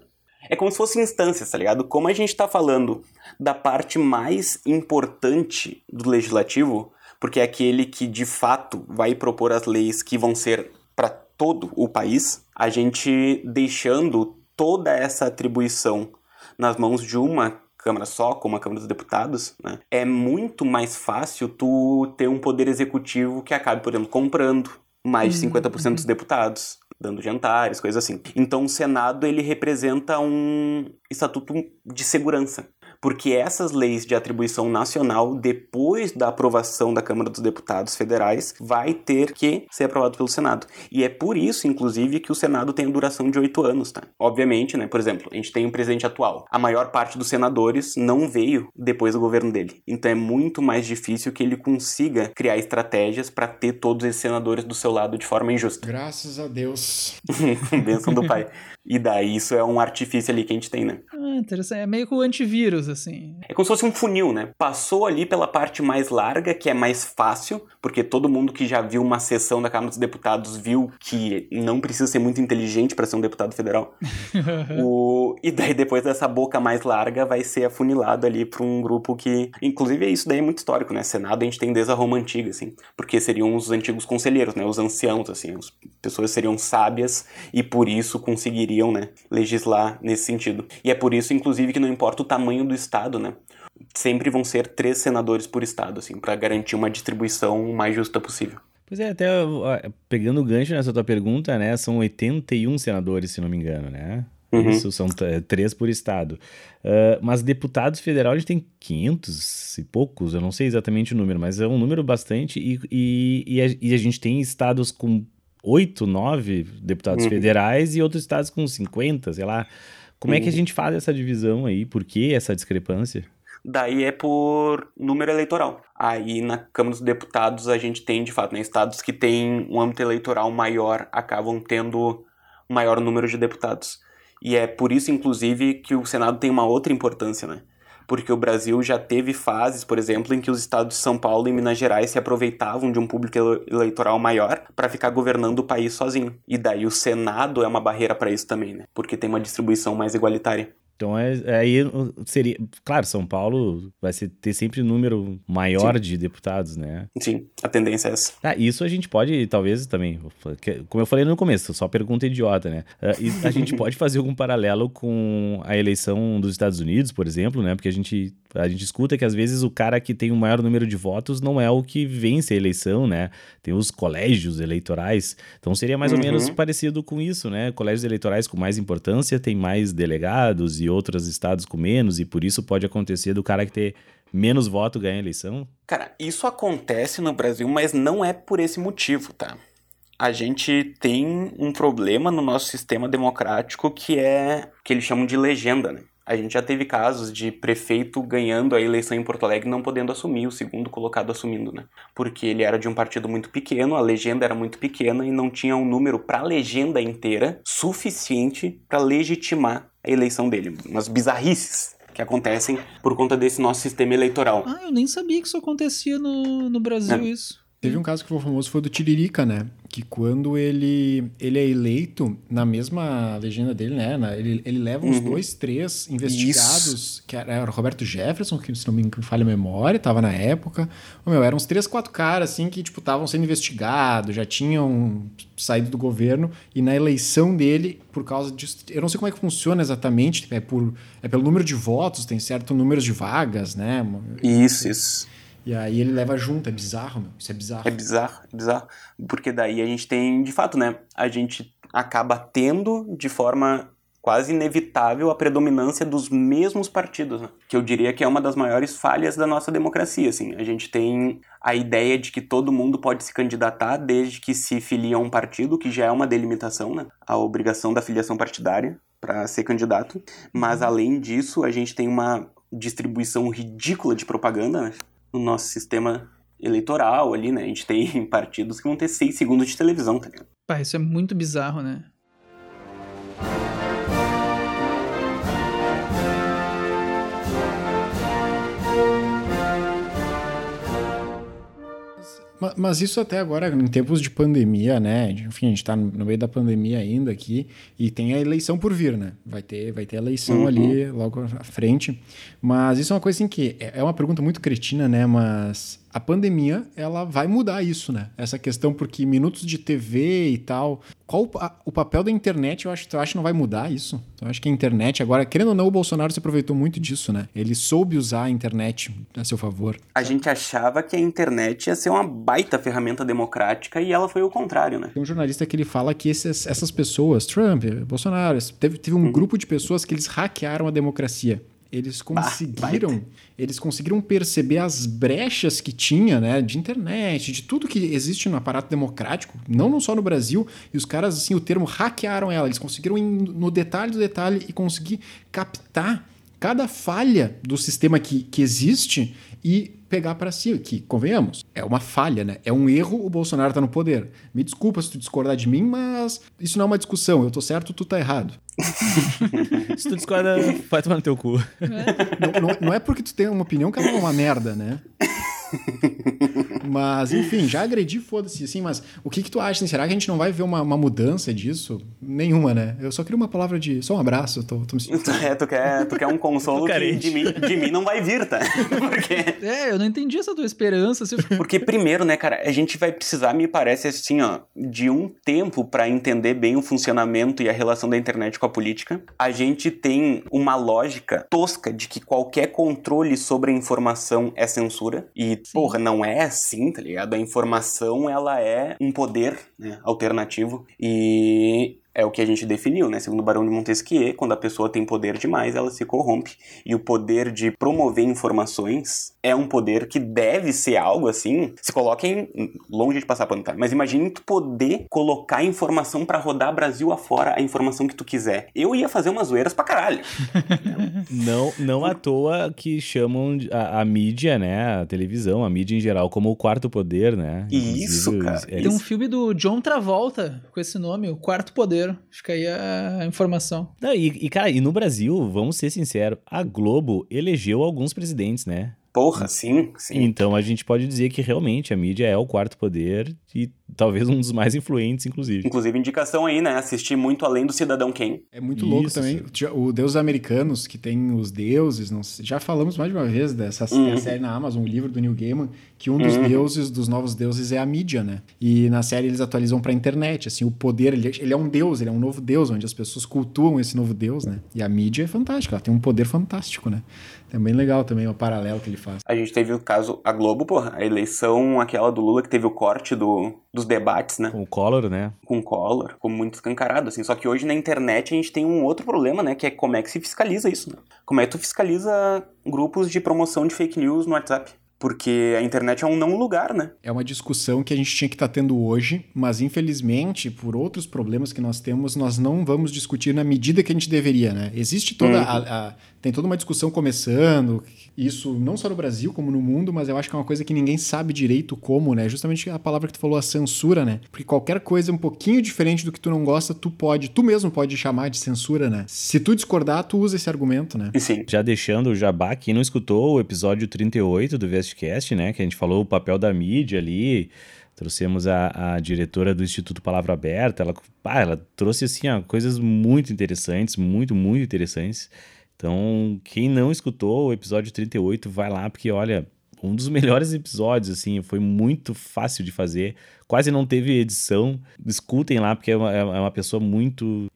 É como se fossem instâncias, tá ligado? Como a gente tá falando da parte mais importante do legislativo, porque é aquele que de fato vai propor as leis que vão ser para todo o país, a gente deixando toda essa atribuição nas mãos de uma Câmara só, como a Câmara dos Deputados, né, é muito mais fácil tu ter um poder executivo que acabe, por exemplo, comprando mais de 50% dos uhum. deputados, dando jantares, coisas assim. Então o Senado ele representa um estatuto de segurança porque essas leis de atribuição nacional, depois da aprovação da Câmara dos Deputados Federais, vai ter que ser aprovado pelo Senado. E é por isso, inclusive, que o Senado tem a duração de oito anos, tá? Obviamente, né? Por exemplo, a gente tem um presidente atual. A maior parte dos senadores não veio depois do governo dele. Então é muito mais difícil que ele consiga criar estratégias para ter todos esses senadores do seu lado de forma injusta. Graças a Deus. Bênção do pai. E daí isso é um artifício ali que a gente tem, né? Ah, interessante. É meio que o antivírus, assim. É como se fosse um funil, né? Passou ali pela parte mais larga, que é mais fácil, porque todo mundo que já viu uma sessão da Câmara dos Deputados viu que não precisa ser muito inteligente para ser um deputado federal. o... E daí depois dessa boca mais larga vai ser afunilado ali para um grupo que, inclusive, isso daí é muito histórico, né? Senado a gente tem desde a Roma antiga, assim, porque seriam os antigos conselheiros, né? Os anciãos, assim, as pessoas seriam sábias e por isso conseguiriam né, legislar nesse sentido. E é por isso, inclusive, que não importa o tamanho do estado, né, sempre vão ser três senadores por estado, assim, para garantir uma distribuição mais justa possível. Pois é, até pegando o gancho nessa tua pergunta, né, são 81 senadores, se não me engano, né? Uhum. Isso são três por estado. Uh, mas deputados federal a gente tem 500 e poucos, eu não sei exatamente o número, mas é um número bastante. E, e, e, a, e a gente tem estados com oito, nove deputados uhum. federais e outros estados com 50, sei lá. Como é que a gente faz essa divisão aí? Por que essa discrepância? Daí é por número eleitoral. Aí na Câmara dos Deputados a gente tem, de fato, né, estados que têm um âmbito eleitoral maior acabam tendo maior número de deputados. E é por isso, inclusive, que o Senado tem uma outra importância, né? Porque o Brasil já teve fases, por exemplo, em que os estados de São Paulo e Minas Gerais se aproveitavam de um público eleitoral maior para ficar governando o país sozinho. E daí o Senado é uma barreira para isso também, né? Porque tem uma distribuição mais igualitária. Então é, é, aí seria. Claro, São Paulo vai ter sempre um número maior Sim. de deputados, né? Sim, a tendência é essa. Ah, isso a gente pode, talvez, também. Como eu falei no começo, só pergunta idiota, né? Uh, a gente pode fazer algum paralelo com a eleição dos Estados Unidos, por exemplo, né? Porque a gente a gente escuta que às vezes o cara que tem o maior número de votos não é o que vence a eleição, né? Tem os colégios eleitorais. Então seria mais uhum. ou menos parecido com isso, né? Colégios eleitorais com mais importância tem mais delegados e outros estados com menos, e por isso pode acontecer do cara que ter menos voto ganhar a eleição? Cara, isso acontece no Brasil, mas não é por esse motivo, tá? A gente tem um problema no nosso sistema democrático que é que eles chamam de legenda, né? A gente já teve casos de prefeito ganhando a eleição em Porto Alegre não podendo assumir, o segundo colocado assumindo, né? Porque ele era de um partido muito pequeno, a legenda era muito pequena e não tinha um número para a legenda inteira suficiente para legitimar a eleição dele. Umas bizarrices que acontecem por conta desse nosso sistema eleitoral. Ah, eu nem sabia que isso acontecia no, no Brasil, é. isso. Teve um caso que foi famoso, foi do Tiririca, né? Que quando ele, ele é eleito, na mesma legenda dele, né? Ele, ele leva uns uhum. dois, três investigados, Isso. que era, era o Roberto Jefferson, que se não me falha a memória, tava na época. Oh, meu, eram uns três, quatro caras, assim, que, tipo, estavam sendo investigados, já tinham saído do governo, e na eleição dele, por causa disso, eu não sei como é que funciona exatamente, é, por, é pelo número de votos, tem certo número de vagas, né? Isso, isso. E aí ele leva junto, é bizarro, meu. Isso é bizarro. É bizarro, é bizarro. Porque daí a gente tem, de fato, né? A gente acaba tendo de forma quase inevitável a predominância dos mesmos partidos, né? que eu diria que é uma das maiores falhas da nossa democracia. Assim. A gente tem a ideia de que todo mundo pode se candidatar desde que se filia a um partido, que já é uma delimitação, né? a obrigação da filiação partidária para ser candidato. Mas uhum. além disso, a gente tem uma distribuição ridícula de propaganda, né? No nosso sistema eleitoral ali, né? A gente tem partidos que vão ter seis segundos de televisão, tá ligado? Pá, isso é muito bizarro, né? Mas isso até agora, em tempos de pandemia, né? Enfim, a gente está no meio da pandemia ainda aqui e tem a eleição por vir, né? Vai ter, vai ter eleição uhum. ali logo à frente. Mas isso é uma coisa assim que é, é uma pergunta muito cretina, né? Mas a pandemia ela vai mudar isso, né? Essa questão porque minutos de TV e tal. Qual a, o papel da internet? Eu acho, eu acho que não vai mudar isso. Eu acho que a internet agora, querendo ou não, o Bolsonaro se aproveitou muito disso, né? Ele soube usar a internet a seu favor. A gente achava que a internet ia ser uma baita ferramenta democrática e ela foi o contrário, né? Tem um jornalista que ele fala que esses, essas pessoas, Trump, Bolsonaro, teve, teve um uhum. grupo de pessoas que eles hackearam a democracia eles conseguiram, eles conseguiram perceber as brechas que tinha, né, de internet, de tudo que existe no aparato democrático, não só no Brasil, e os caras assim, o termo hackearam ela, eles conseguiram ir no detalhe do detalhe e conseguir captar cada falha do sistema que, que existe e pegar para si, que, convenhamos, é uma falha, né? É um erro o Bolsonaro tá no poder. Me desculpa se tu discordar de mim, mas isso não é uma discussão. Eu tô certo, tu tá errado. se tu discorda, vai tomar no teu cu. Não, não, não, é porque tu tem uma opinião que ela é uma merda, né? mas, enfim, já agredi, foda-se, assim, mas o que que tu acha? Assim, será que a gente não vai ver uma, uma, mudança disso? Nenhuma, né? Eu só queria uma palavra de. Só um abraço, tô, tô me sentindo. É, tu quer, tu quer um consolo que de mim, de mim não vai vir, tá? Porque... É, eu não entendi essa tua esperança. Se... Porque, primeiro, né, cara, a gente vai precisar, me parece assim, ó, de um tempo para entender bem o funcionamento e a relação da internet com a política. A gente tem uma lógica tosca de que qualquer controle sobre a informação é censura. E Sim. porra, não é assim, tá ligado? A informação, ela é um poder né, alternativo e é o que a gente definiu, né? Segundo o Barão de Montesquieu, quando a pessoa tem poder demais, ela se corrompe. E o poder de promover informações é um poder que deve ser algo assim. Se coloquem longe de passar pano, tá? Mas imagine tu poder colocar informação para rodar Brasil afora a informação que tu quiser. Eu ia fazer umas zoeiras pra caralho. não, não à toa que chamam a, a, mídia, né? A televisão, a mídia em geral, como o quarto poder, né? Isso, cara. É tem um filme do John Travolta com esse nome, O Quarto Poder brasileiro. Fica aí a informação. Não, e, e, cara, e no Brasil, vamos ser sinceros, a Globo elegeu alguns presidentes, né? Porra, sim, sim. Então a gente pode dizer que realmente a mídia é o quarto poder e talvez um dos mais influentes, inclusive. Inclusive, indicação aí, né? Assistir muito além do Cidadão Kane. É muito Isso, louco também. Sim. O Deus Americanos, que tem os deuses, não sei, já falamos mais de uma vez dessa uhum. série na Amazon, o livro do Neil Gaiman, que um dos uhum. deuses, dos novos deuses, é a mídia, né? E na série eles atualizam pra internet, assim, o poder, ele, ele é um deus, ele é um novo deus, onde as pessoas cultuam esse novo deus, né? E a mídia é fantástica, ela tem um poder fantástico, né? É bem legal também o paralelo que ele faz. A gente teve o caso, a Globo, porra, a eleição, aquela do Lula, que teve o corte do, dos debates, né? Com o Collor, né? Com o Collor, ficou muito escancarado, assim. Só que hoje na internet a gente tem um outro problema, né? Que é como é que se fiscaliza isso, né? Como é que tu fiscaliza grupos de promoção de fake news no WhatsApp? Porque a internet é um não lugar, né? É uma discussão que a gente tinha que estar tá tendo hoje, mas infelizmente, por outros problemas que nós temos, nós não vamos discutir na medida que a gente deveria, né? Existe toda uhum. a, a, tem toda uma discussão começando, isso não só no Brasil como no mundo, mas eu acho que é uma coisa que ninguém sabe direito como, né? Justamente a palavra que tu falou, a censura, né? Porque qualquer coisa um pouquinho diferente do que tu não gosta, tu pode, tu mesmo pode chamar de censura, né? Se tu discordar, tu usa esse argumento, né? Sim. Já deixando o jabá, quem não escutou o episódio 38 do Vestcast, né? Que a gente falou o papel da mídia ali, trouxemos a, a, diretora do Instituto Palavra Aberta, ela, ela trouxe assim, ó, coisas muito interessantes, muito, muito interessantes. Então, quem não escutou o episódio 38, vai lá, porque olha, um dos melhores episódios, assim, foi muito fácil de fazer, quase não teve edição. Escutem lá, porque é uma, é uma pessoa muito.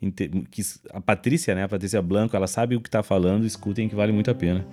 Que, a Patrícia, né? A Patrícia Blanco, ela sabe o que tá falando, escutem que vale muito a pena.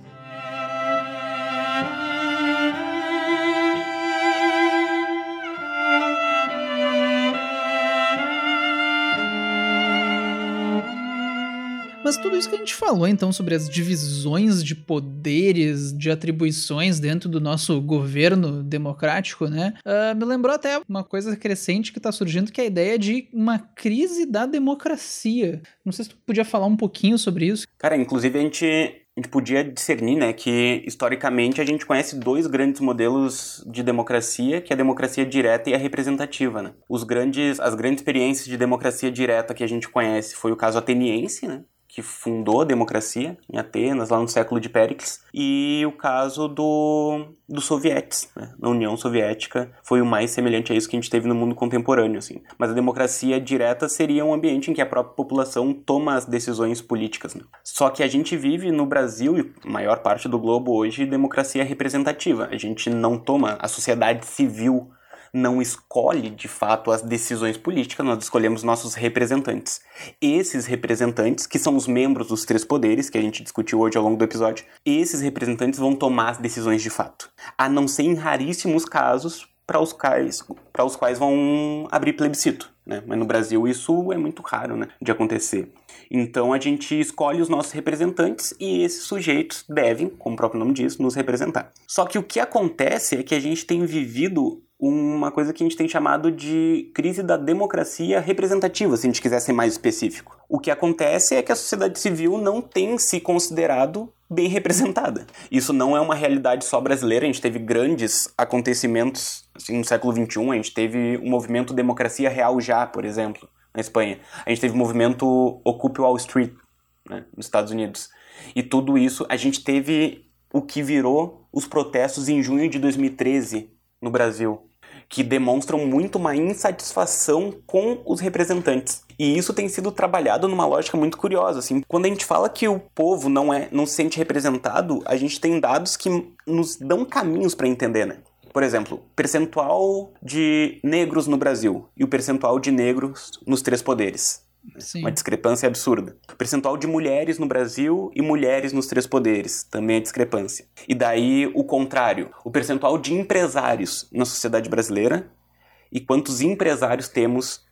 Mas tudo isso que a gente falou, então, sobre as divisões de poderes, de atribuições dentro do nosso governo democrático, né? Uh, me lembrou até uma coisa crescente que está surgindo, que é a ideia de uma crise da democracia. Não sei se tu podia falar um pouquinho sobre isso. Cara, inclusive a gente a gente podia discernir, né, que historicamente a gente conhece dois grandes modelos de democracia, que é a democracia direta e a representativa, né? Os grandes, as grandes experiências de democracia direta que a gente conhece foi o caso ateniense, né? Que fundou a democracia em Atenas, lá no século de Péricles, e o caso do, dos sovietes, né? na União Soviética, foi o mais semelhante a isso que a gente teve no mundo contemporâneo. Assim. Mas a democracia direta seria um ambiente em que a própria população toma as decisões políticas. Né? Só que a gente vive no Brasil, e maior parte do globo hoje, democracia representativa. A gente não toma, a sociedade civil não escolhe de fato as decisões políticas, nós escolhemos nossos representantes. Esses representantes, que são os membros dos três poderes, que a gente discutiu hoje ao longo do episódio, esses representantes vão tomar as decisões de fato. A não ser em raríssimos casos para os quais, para os quais vão abrir plebiscito. Né? Mas no Brasil isso é muito raro né, de acontecer. Então a gente escolhe os nossos representantes e esses sujeitos devem, como o próprio nome diz, nos representar. Só que o que acontece é que a gente tem vivido uma coisa que a gente tem chamado de crise da democracia representativa, se a gente quiser ser mais específico. O que acontece é que a sociedade civil não tem se considerado bem representada. Isso não é uma realidade só brasileira, a gente teve grandes acontecimentos assim, no século XXI, a gente teve o movimento Democracia Real Já, por exemplo, na Espanha. A gente teve o movimento Occupy Wall Street, né, nos Estados Unidos. E tudo isso, a gente teve o que virou os protestos em junho de 2013 no Brasil que demonstram muito uma insatisfação com os representantes. E isso tem sido trabalhado numa lógica muito curiosa, assim. Quando a gente fala que o povo não é, não se sente representado, a gente tem dados que nos dão caminhos para entender, né? Por exemplo, percentual de negros no Brasil e o percentual de negros nos três poderes. Sim. Uma discrepância absurda. O percentual de mulheres no Brasil e mulheres nos três poderes, também é discrepância. E daí o contrário, o percentual de empresários na sociedade brasileira e quantos empresários temos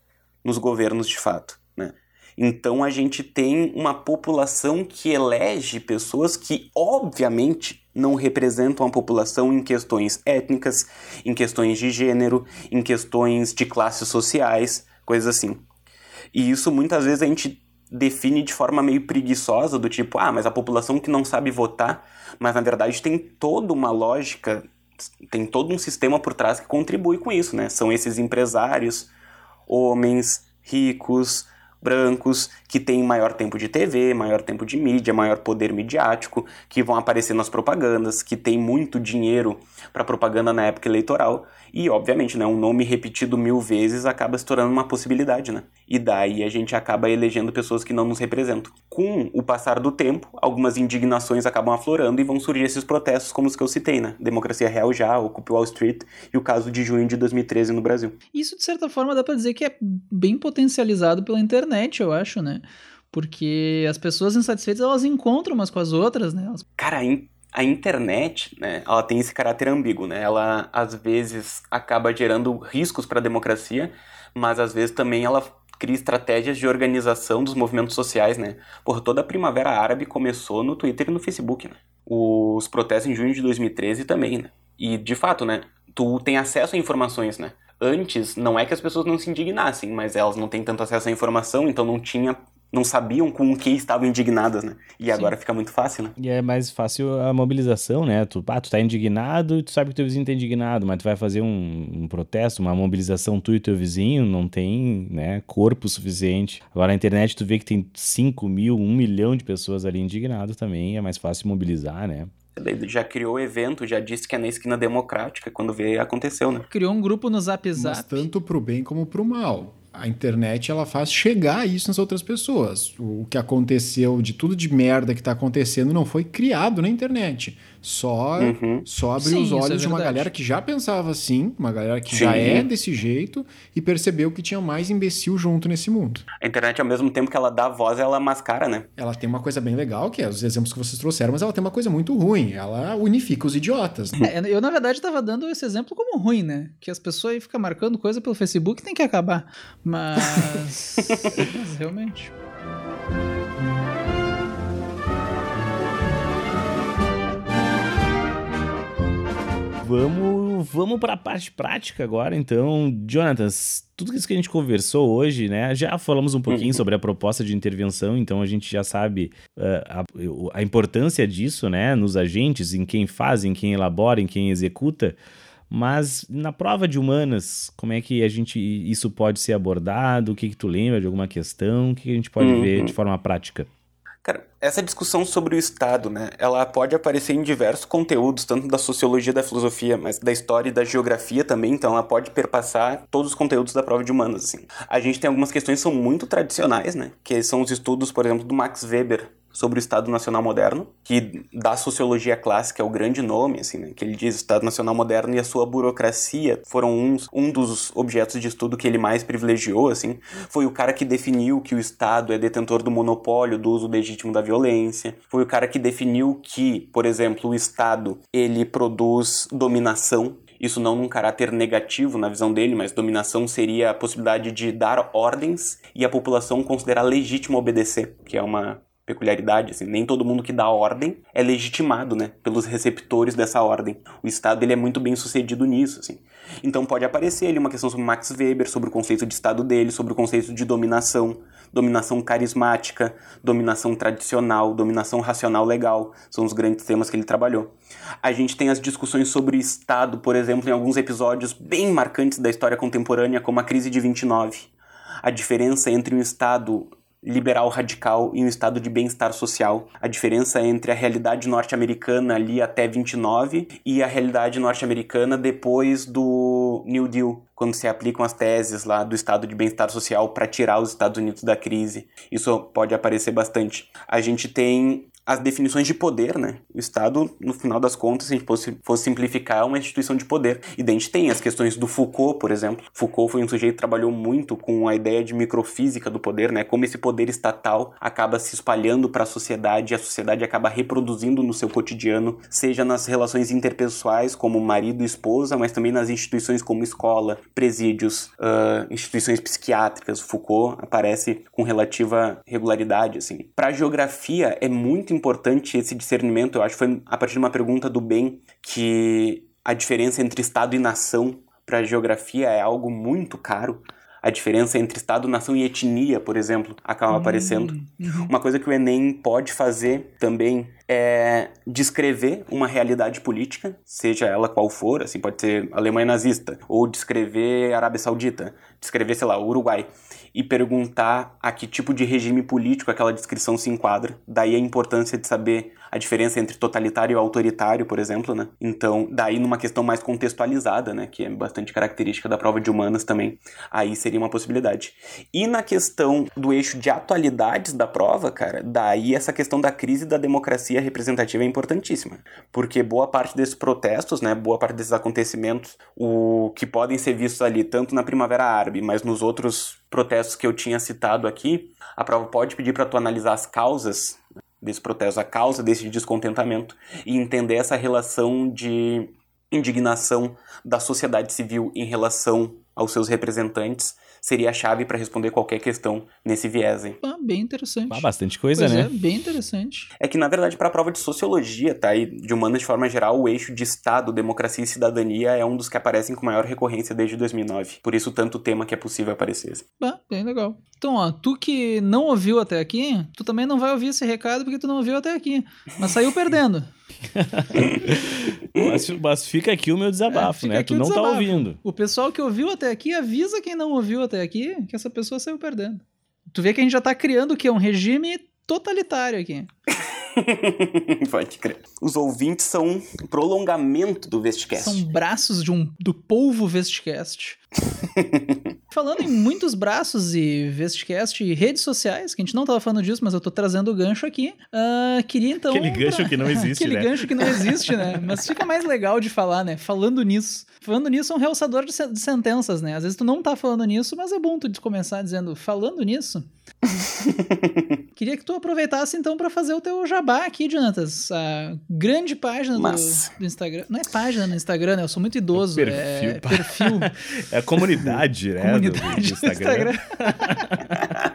nos governos de fato. Né? Então a gente tem uma população que elege pessoas que, obviamente, não representam a população em questões étnicas, em questões de gênero, em questões de classes sociais, coisas assim. E isso muitas vezes a gente define de forma meio preguiçosa, do tipo, ah, mas a população que não sabe votar, mas na verdade tem toda uma lógica, tem todo um sistema por trás que contribui com isso, né? São esses empresários, homens, ricos, brancos que têm maior tempo de TV, maior tempo de mídia, maior poder midiático, que vão aparecer nas propagandas, que têm muito dinheiro para propaganda na época eleitoral e, obviamente, né, um nome repetido mil vezes acaba se tornando uma possibilidade, né? E daí a gente acaba elegendo pessoas que não nos representam. Com o passar do tempo, algumas indignações acabam aflorando e vão surgir esses protestos como os que eu citei, né? Democracia Real já, Occupy Wall Street e o caso de junho de 2013 no Brasil. Isso, de certa forma, dá para dizer que é bem potencializado pela internet, eu acho, né? Porque as pessoas insatisfeitas, elas encontram umas com as outras, né? Elas... Cara, a internet, né, ela tem esse caráter ambíguo, né? Ela às vezes acaba gerando riscos para a democracia, mas às vezes também ela cria estratégias de organização dos movimentos sociais, né? Por toda a Primavera Árabe começou no Twitter e no Facebook, né? Os protestos em junho de 2013 também, né? E de fato, né, tu tem acesso a informações, né? Antes, não é que as pessoas não se indignassem, mas elas não têm tanto acesso à informação, então não tinha não sabiam com o que estavam indignadas, né? E Sim. agora fica muito fácil, né? E é mais fácil a mobilização, né? Tu, ah, tu tá indignado e tu sabe que teu vizinho tá indignado, mas tu vai fazer um, um, protesto, uma mobilização tu e teu vizinho, não tem, né, corpo suficiente. Agora na internet tu vê que tem 5 mil, 1 milhão de pessoas ali indignadas também, é mais fácil mobilizar, né? já criou o evento, já disse que é na esquina democrática, quando vê, aconteceu, né? Criou um grupo no Zap Zap. Mas tanto pro bem como pro mal a internet ela faz chegar isso nas outras pessoas. O que aconteceu de tudo de merda que está acontecendo não foi criado na internet. Só, uhum. só abriu Sim, os é olhos é de uma galera que já pensava assim, uma galera que Sim. já é desse jeito e percebeu que tinha mais imbecil junto nesse mundo. A internet, ao mesmo tempo que ela dá voz, ela mascara, né? Ela tem uma coisa bem legal, que é os exemplos que vocês trouxeram, mas ela tem uma coisa muito ruim. Ela unifica os idiotas. Né? É, eu, na verdade, estava dando esse exemplo como ruim, né? Que as pessoas aí ficam marcando coisa pelo Facebook tem que acabar. Mas. mas realmente. Vamos, vamos para a parte prática agora, então. Jonathan, tudo isso que a gente conversou hoje, né? Já falamos um pouquinho uhum. sobre a proposta de intervenção, então a gente já sabe uh, a, a importância disso, né? Nos agentes, em quem faz, em quem elabora, em quem executa. Mas na prova de humanas, como é que a gente isso pode ser abordado? O que, que tu lembra de alguma questão? O que, que a gente pode uhum. ver de forma prática? Cara, essa discussão sobre o Estado, né, ela pode aparecer em diversos conteúdos, tanto da sociologia da filosofia, mas da história e da geografia também, então ela pode perpassar todos os conteúdos da prova de humanas, assim. A gente tem algumas questões que são muito tradicionais, né, que são os estudos, por exemplo, do Max Weber, sobre o Estado Nacional Moderno, que da sociologia clássica é o grande nome, assim, né? que ele diz Estado Nacional Moderno e a sua burocracia foram uns, um dos objetos de estudo que ele mais privilegiou, assim, foi o cara que definiu que o Estado é detentor do monopólio do uso legítimo da violência, foi o cara que definiu que, por exemplo, o Estado ele produz dominação Isso não num caráter negativo na visão dele, mas dominação seria a possibilidade de dar ordens e a população considerar legítimo obedecer, que é uma peculiaridade, assim, nem todo mundo que dá ordem é legitimado, né, pelos receptores dessa ordem. O Estado ele é muito bem sucedido nisso, assim. Então pode aparecer ali uma questão sobre Max Weber, sobre o conceito de Estado dele, sobre o conceito de dominação, dominação carismática, dominação tradicional, dominação racional legal, são os grandes temas que ele trabalhou. A gente tem as discussões sobre Estado, por exemplo, em alguns episódios bem marcantes da história contemporânea, como a crise de 29. A diferença entre um Estado liberal radical e um estado de bem-estar social. A diferença entre a realidade norte-americana ali até 29 e a realidade norte-americana depois do New Deal, quando se aplicam as teses lá do estado de bem-estar social para tirar os Estados Unidos da crise. Isso pode aparecer bastante. A gente tem as definições de poder, né? O Estado, no final das contas, se a gente fosse, fosse simplificar, é uma instituição de poder. E daí a gente tem as questões do Foucault, por exemplo. Foucault foi um sujeito que trabalhou muito com a ideia de microfísica do poder, né? Como esse poder estatal acaba se espalhando para a sociedade e a sociedade acaba reproduzindo no seu cotidiano, seja nas relações interpessoais, como marido e esposa, mas também nas instituições como escola, presídios, uh, instituições psiquiátricas. Foucault aparece com relativa regularidade, assim. Para a geografia, é muito importante esse discernimento. Eu acho que foi a partir de uma pergunta do Ben que a diferença entre Estado e nação para a geografia é algo muito caro. A diferença entre Estado, nação e etnia, por exemplo, acaba uhum. aparecendo. Uhum. Uma coisa que o Enem pode fazer também é descrever uma realidade política, seja ela qual for, assim, pode ser Alemanha nazista, ou descrever Arábia Saudita, descrever, sei lá, Uruguai e perguntar a que tipo de regime político aquela descrição se enquadra. Daí a importância de saber a diferença entre totalitário e autoritário, por exemplo, né? Então, daí numa questão mais contextualizada, né, que é bastante característica da prova de humanas também, aí seria uma possibilidade. E na questão do eixo de atualidades da prova, cara, daí essa questão da crise da democracia representativa é importantíssima, porque boa parte desses protestos, né, boa parte desses acontecimentos, o que podem ser vistos ali tanto na Primavera Árabe, mas nos outros protestos que eu tinha citado aqui, a prova pode pedir para tu analisar as causas desse protesto, a causa desse descontentamento e entender essa relação de indignação da sociedade civil em relação aos seus representantes seria a chave para responder qualquer questão nesse viés. Hein? Ah, bem interessante. Ah, bastante coisa, pois né? É, bem interessante. É que, na verdade, para a prova de sociologia, tá? E de humanas de forma geral, o eixo de Estado, democracia e cidadania é um dos que aparecem com maior recorrência desde 2009. Por isso, tanto tema que é possível aparecer. Assim. Ah, bem legal. Então, ó, tu que não ouviu até aqui, tu também não vai ouvir esse recado porque tu não ouviu até aqui. Mas saiu perdendo. mas, mas, fica aqui o meu desabafo, é, né? Tu não tá desabafo. tá ouvindo. O pessoal que ouviu até aqui avisa quem não ouviu até aqui que essa pessoa saiu perdendo. Tu vê que a gente já tá criando o quê? Um regime totalitário aqui. Pode crer. Os ouvintes são um prolongamento do Vestcast. São braços de um, do polvo Vestcast. Falando em muitos braços e Vestcast e redes sociais, que a gente não tava falando disso, mas eu tô trazendo o gancho aqui. Uh, queria então. Aquele gancho pra... que não existe, Aquele né? gancho que não existe, né? Mas fica mais legal de falar, né? Falando nisso. Falando nisso é um realçador de sentenças, né? Às vezes tu não tá falando nisso, mas é bom tu começar dizendo falando nisso. Queria que tu aproveitasse então para fazer o teu jabá aqui, Jonatas. A grande página do, do, Instagram. Não é página no Instagram, né? Eu sou muito idoso. É perfil. É, perfil. é a comunidade, né? Comunidade do, do Instagram. Instagram.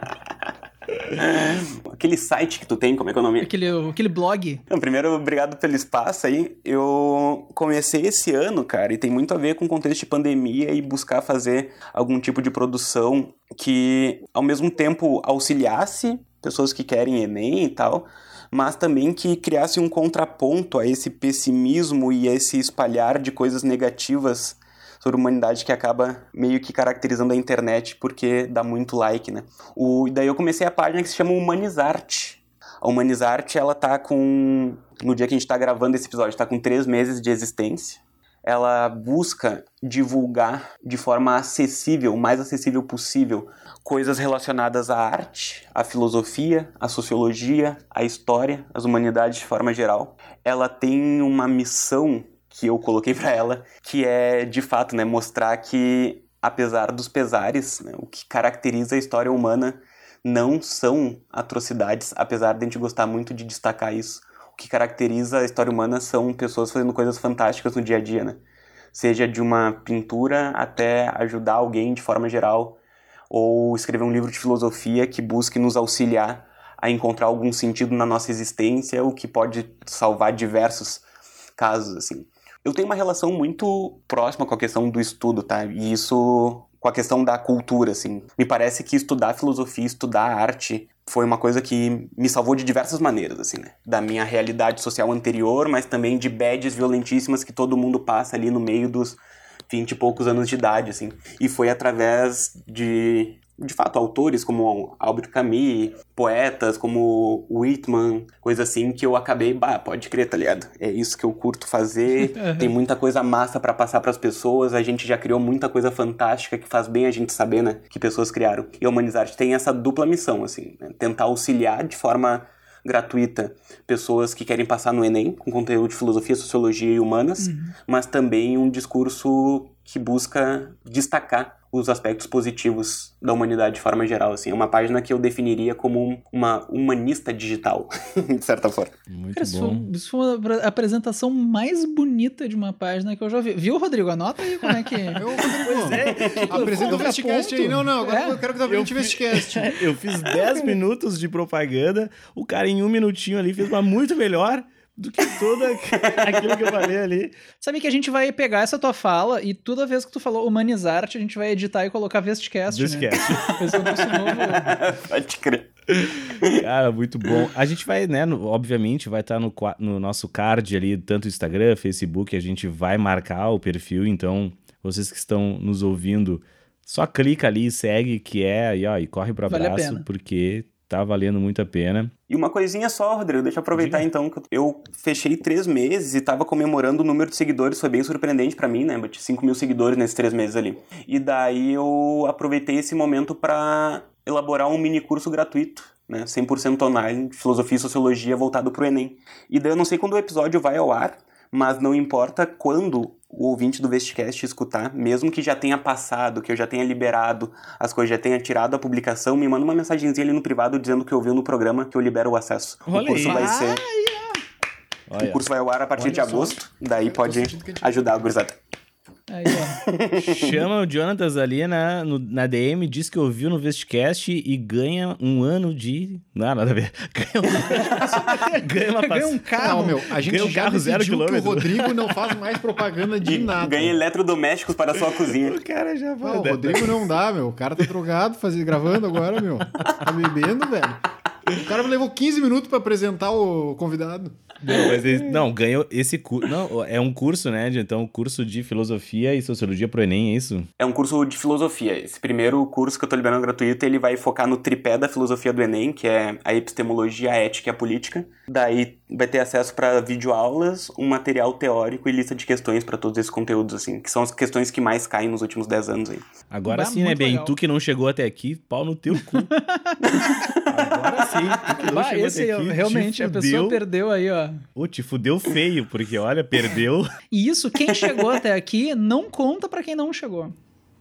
aquele site que tu tem, como é que é o nome? Aquele, aquele blog. Então, primeiro, obrigado pelo espaço aí. Eu comecei esse ano, cara, e tem muito a ver com o contexto de pandemia e buscar fazer algum tipo de produção que, ao mesmo tempo, auxiliasse pessoas que querem Enem e tal, mas também que criasse um contraponto a esse pessimismo e a esse espalhar de coisas negativas sobre humanidade que acaba meio que caracterizando a internet porque dá muito like, né? O, daí eu comecei a página que se chama Humanizarte. A Humanizarte, ela tá com... No dia que a gente tá gravando esse episódio, tá com três meses de existência. Ela busca divulgar de forma acessível, o mais acessível possível, coisas relacionadas à arte, à filosofia, à sociologia, à história, às humanidades de forma geral. Ela tem uma missão que eu coloquei para ela, que é de fato, né, mostrar que apesar dos pesares, né, o que caracteriza a história humana não são atrocidades, apesar de a gente gostar muito de destacar isso. O que caracteriza a história humana são pessoas fazendo coisas fantásticas no dia a dia, né? seja de uma pintura até ajudar alguém de forma geral, ou escrever um livro de filosofia que busque nos auxiliar a encontrar algum sentido na nossa existência, o que pode salvar diversos casos, assim. Eu tenho uma relação muito próxima com a questão do estudo, tá? E isso com a questão da cultura, assim. Me parece que estudar filosofia, estudar arte, foi uma coisa que me salvou de diversas maneiras, assim, né? Da minha realidade social anterior, mas também de badges violentíssimas que todo mundo passa ali no meio dos vinte e poucos anos de idade, assim. E foi através de de fato, autores como Albert Camus, poetas como Whitman, coisa assim, que eu acabei, bah, pode crer, tá ligado? É isso que eu curto fazer, tem muita coisa massa para passar para as pessoas, a gente já criou muita coisa fantástica que faz bem a gente saber, né, que pessoas criaram. E a Humanizarte tem essa dupla missão, assim, né? tentar auxiliar de forma gratuita pessoas que querem passar no Enem, com conteúdo de filosofia, sociologia e humanas, uhum. mas também um discurso que busca destacar os aspectos positivos da humanidade de forma geral, assim. É uma página que eu definiria como uma humanista digital, de certa forma. Muito Cara, bom. isso foi, isso foi a apresentação mais bonita de uma página que eu já vi. Viu, Rodrigo? Anota aí como é que... Eu, Rodrigo, é, apresenta o Vestcast aí. Não, não, agora É. eu quero que tu apresente o Vestcast. Eu fiz 10 minutos de propaganda, o cara em um minutinho ali fez uma muito melhor do que toda aquilo que eu falei ali. Sabe que a gente vai pegar essa tua fala e toda vez que tu falou humanizarte, a gente vai editar e colocar Vestcast, né? Vestcast. Esse é o nosso novo... Pode crer. Cara, muito bom. A gente vai, né, no- obviamente, vai estar no, qua- no nosso card ali, tanto Instagram, Facebook, a gente vai marcar o perfil, então vocês que estão nos ouvindo, só clica ali e segue, que é, e, ó, e corre pro Vale abraço, pena. porque tá valendo muito a pena. E uma coisinha só, Rodrigo, deixa eu aproveitar Diga. então que eu fechei três meses e tava comemorando o número de seguidores, foi bem surpreendente pra mim, né? Bati 5 mil seguidores nesses três meses ali. E daí eu aproveitei esse momento pra elaborar um mini curso gratuito, né? 100% online, de filosofia e sociologia voltado pro Enem. E daí eu não sei quando o episódio vai ao ar, mas não importa quando o ouvinte do Vestcast escutar, mesmo que já tenha passado, que eu já tenha liberado as coisas, já tenha tirado a publicação, me manda uma mensagenzinha ali no privado dizendo que ouviu no programa que eu libero o acesso. Olha o curso aí. vai ser, Olha, o curso vai ao ar a partir Olha de só. agosto, daí Tô pode ajudar a gurizada. Aí, ó. chama o Jonatas ali na, no- na DM, diz que ouviu no Vestcast e ganha um ano de... Não, nada a ver. Ganha, um... ganha uma Ganha um passagem. carro. Não, meu, a gente Ganhou um já carro zero que o quilômetro. Rodrigo não faz mais propaganda de E nada. ganha eletrodomésticos para a sua cozinha. O cara já Não, vai... o Rodrigo não dá, meu. O cara tá drogado, fazer, gravando agora, meu. Tá bebendo, velho. O cara levou 15 minutos pra apresentar o convidado. Não, mas ele- não, ganhou esse curso. Não, é um curso, né? de- Então, curso de filosofia e sociologia pro Enem, é isso? É um curso de filosofia. Esse primeiro curso que eu tô liberando gratuito, ele vai focar no tripé da filosofia do Enem, que é a epistemologia, a ética e a política. Daí vai ter acesso para videoaulas, um material teórico e lista de questões para todos esses conteúdos, assim, que são as questões que mais caem nos últimos 10 anos aí. Agora sim, né, legal. Tu que não chegou até aqui, pau no teu cu. Agora sim, Bah, chegou esse aqui, realmente, te a pessoa perdeu aí, ó. Ô, te fudeu feio, porque olha, perdeu. E isso, quem chegou até aqui, não conta pra quem não chegou.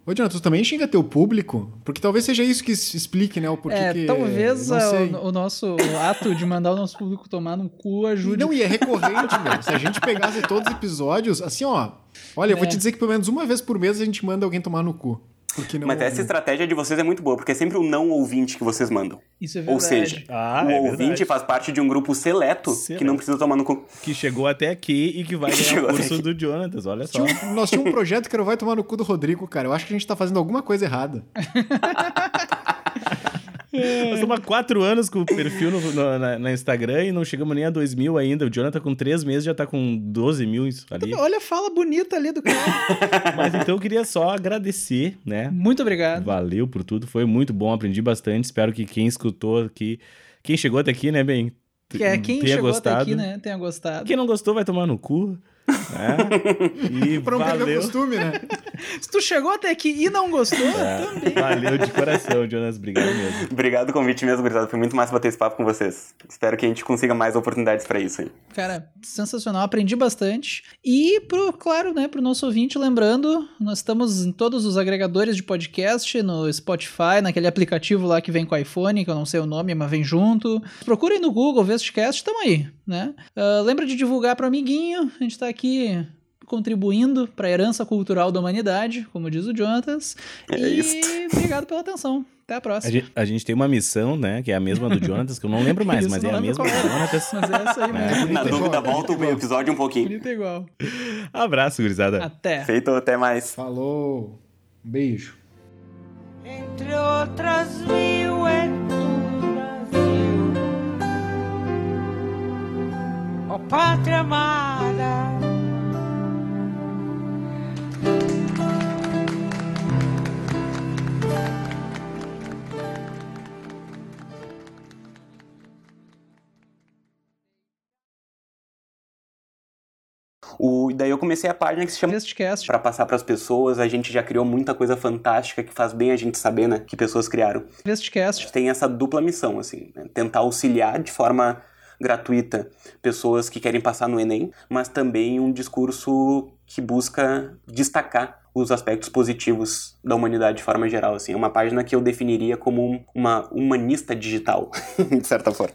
Ô, Jonathan, tu também xinga teu público? Porque talvez seja isso que se explique, né? O porquê é, que... talvez o, o nosso ato de mandar o nosso público tomar no cu ajude. Não, e é recorrente, meu. Se a gente pegasse todos os episódios, assim, ó. Olha, eu vou É. te dizer que pelo menos uma vez por mês a gente manda alguém tomar no cu. Porque não. Mas essa estratégia de vocês é muito boa, porque é sempre o não ouvinte que vocês mandam. Isso é verdade. Ou seja, Ah, o é ouvinte verdade. faz parte de um grupo seleto, Seleto. que não precisa tomar no cu. Que chegou até aqui e que vai Que ganhar o curso do Jonatas, olha só. Tinha um- nós tínhamos um projeto que era o Vai Tomar no Cu do Rodrigo, cara. Eu acho que a gente tá fazendo alguma coisa errada. Nós estamos há quatro anos com o perfil no, no- na, na Instagram e não chegamos nem a dois mil ainda. O Jonathan com três meses já tá com 12 mil isso ali. Olha a fala bonita ali do cara. Mas então eu queria só agradecer, né? Muito obrigado. Valeu por tudo, foi muito bom, aprendi bastante. Espero que quem escutou aqui, quem chegou até aqui, né, bem? Que é quem tenha chegou gostado. até aqui, né? Tenha gostado. Quem não gostou vai tomar no cu. Né? E Pra o valeu. costume, né? Se tu chegou até aqui e não gostou, É, valeu de coração, Jonas. Obrigado mesmo. Obrigado pelo convite mesmo, gurizada. Foi muito massa bater esse papo com vocês. Espero que a gente consiga mais oportunidades pra isso aí. Cara, sensacional, aprendi bastante. E pro, claro, né, pro nosso ouvinte, lembrando, nós estamos em todos os agregadores de podcast, no Spotify, naquele aplicativo lá que vem com o iPhone, que eu não sei o nome, mas vem junto. Procurem no Google, Vestcast, tamo aí, né? Ah, lembra de divulgar pro amiguinho, a gente tá aqui contribuindo para a herança cultural da humanidade, como diz o Jonatas. É e isso. obrigado pela atenção. Até a A próxima. gente, a gente tem uma missão, né? Que é a mesma do Jonatas, que eu não lembro mais, Isso, mas é a mesma do era. Jonatas. Mas é essa aí mesmo. Na dúvida, volta o episódio um pouquinho. Bonito é igual. Abraço, gurizada. Até. Feito, até mais. Falou. Um beijo. entre otras vivo en pátria amada, O, daí eu comecei a página que se chama Vestcast. Pra passar pras pessoas, a gente já criou muita coisa fantástica que faz bem a gente saber, né, que pessoas criaram. Vestcast. Tem essa dupla missão, assim, né, tentar auxiliar de forma gratuita pessoas que querem passar no Enem, mas também um discurso que busca destacar os aspectos positivos da humanidade de forma geral, assim. É uma página que eu definiria como um- uma humanista digital, de certa forma.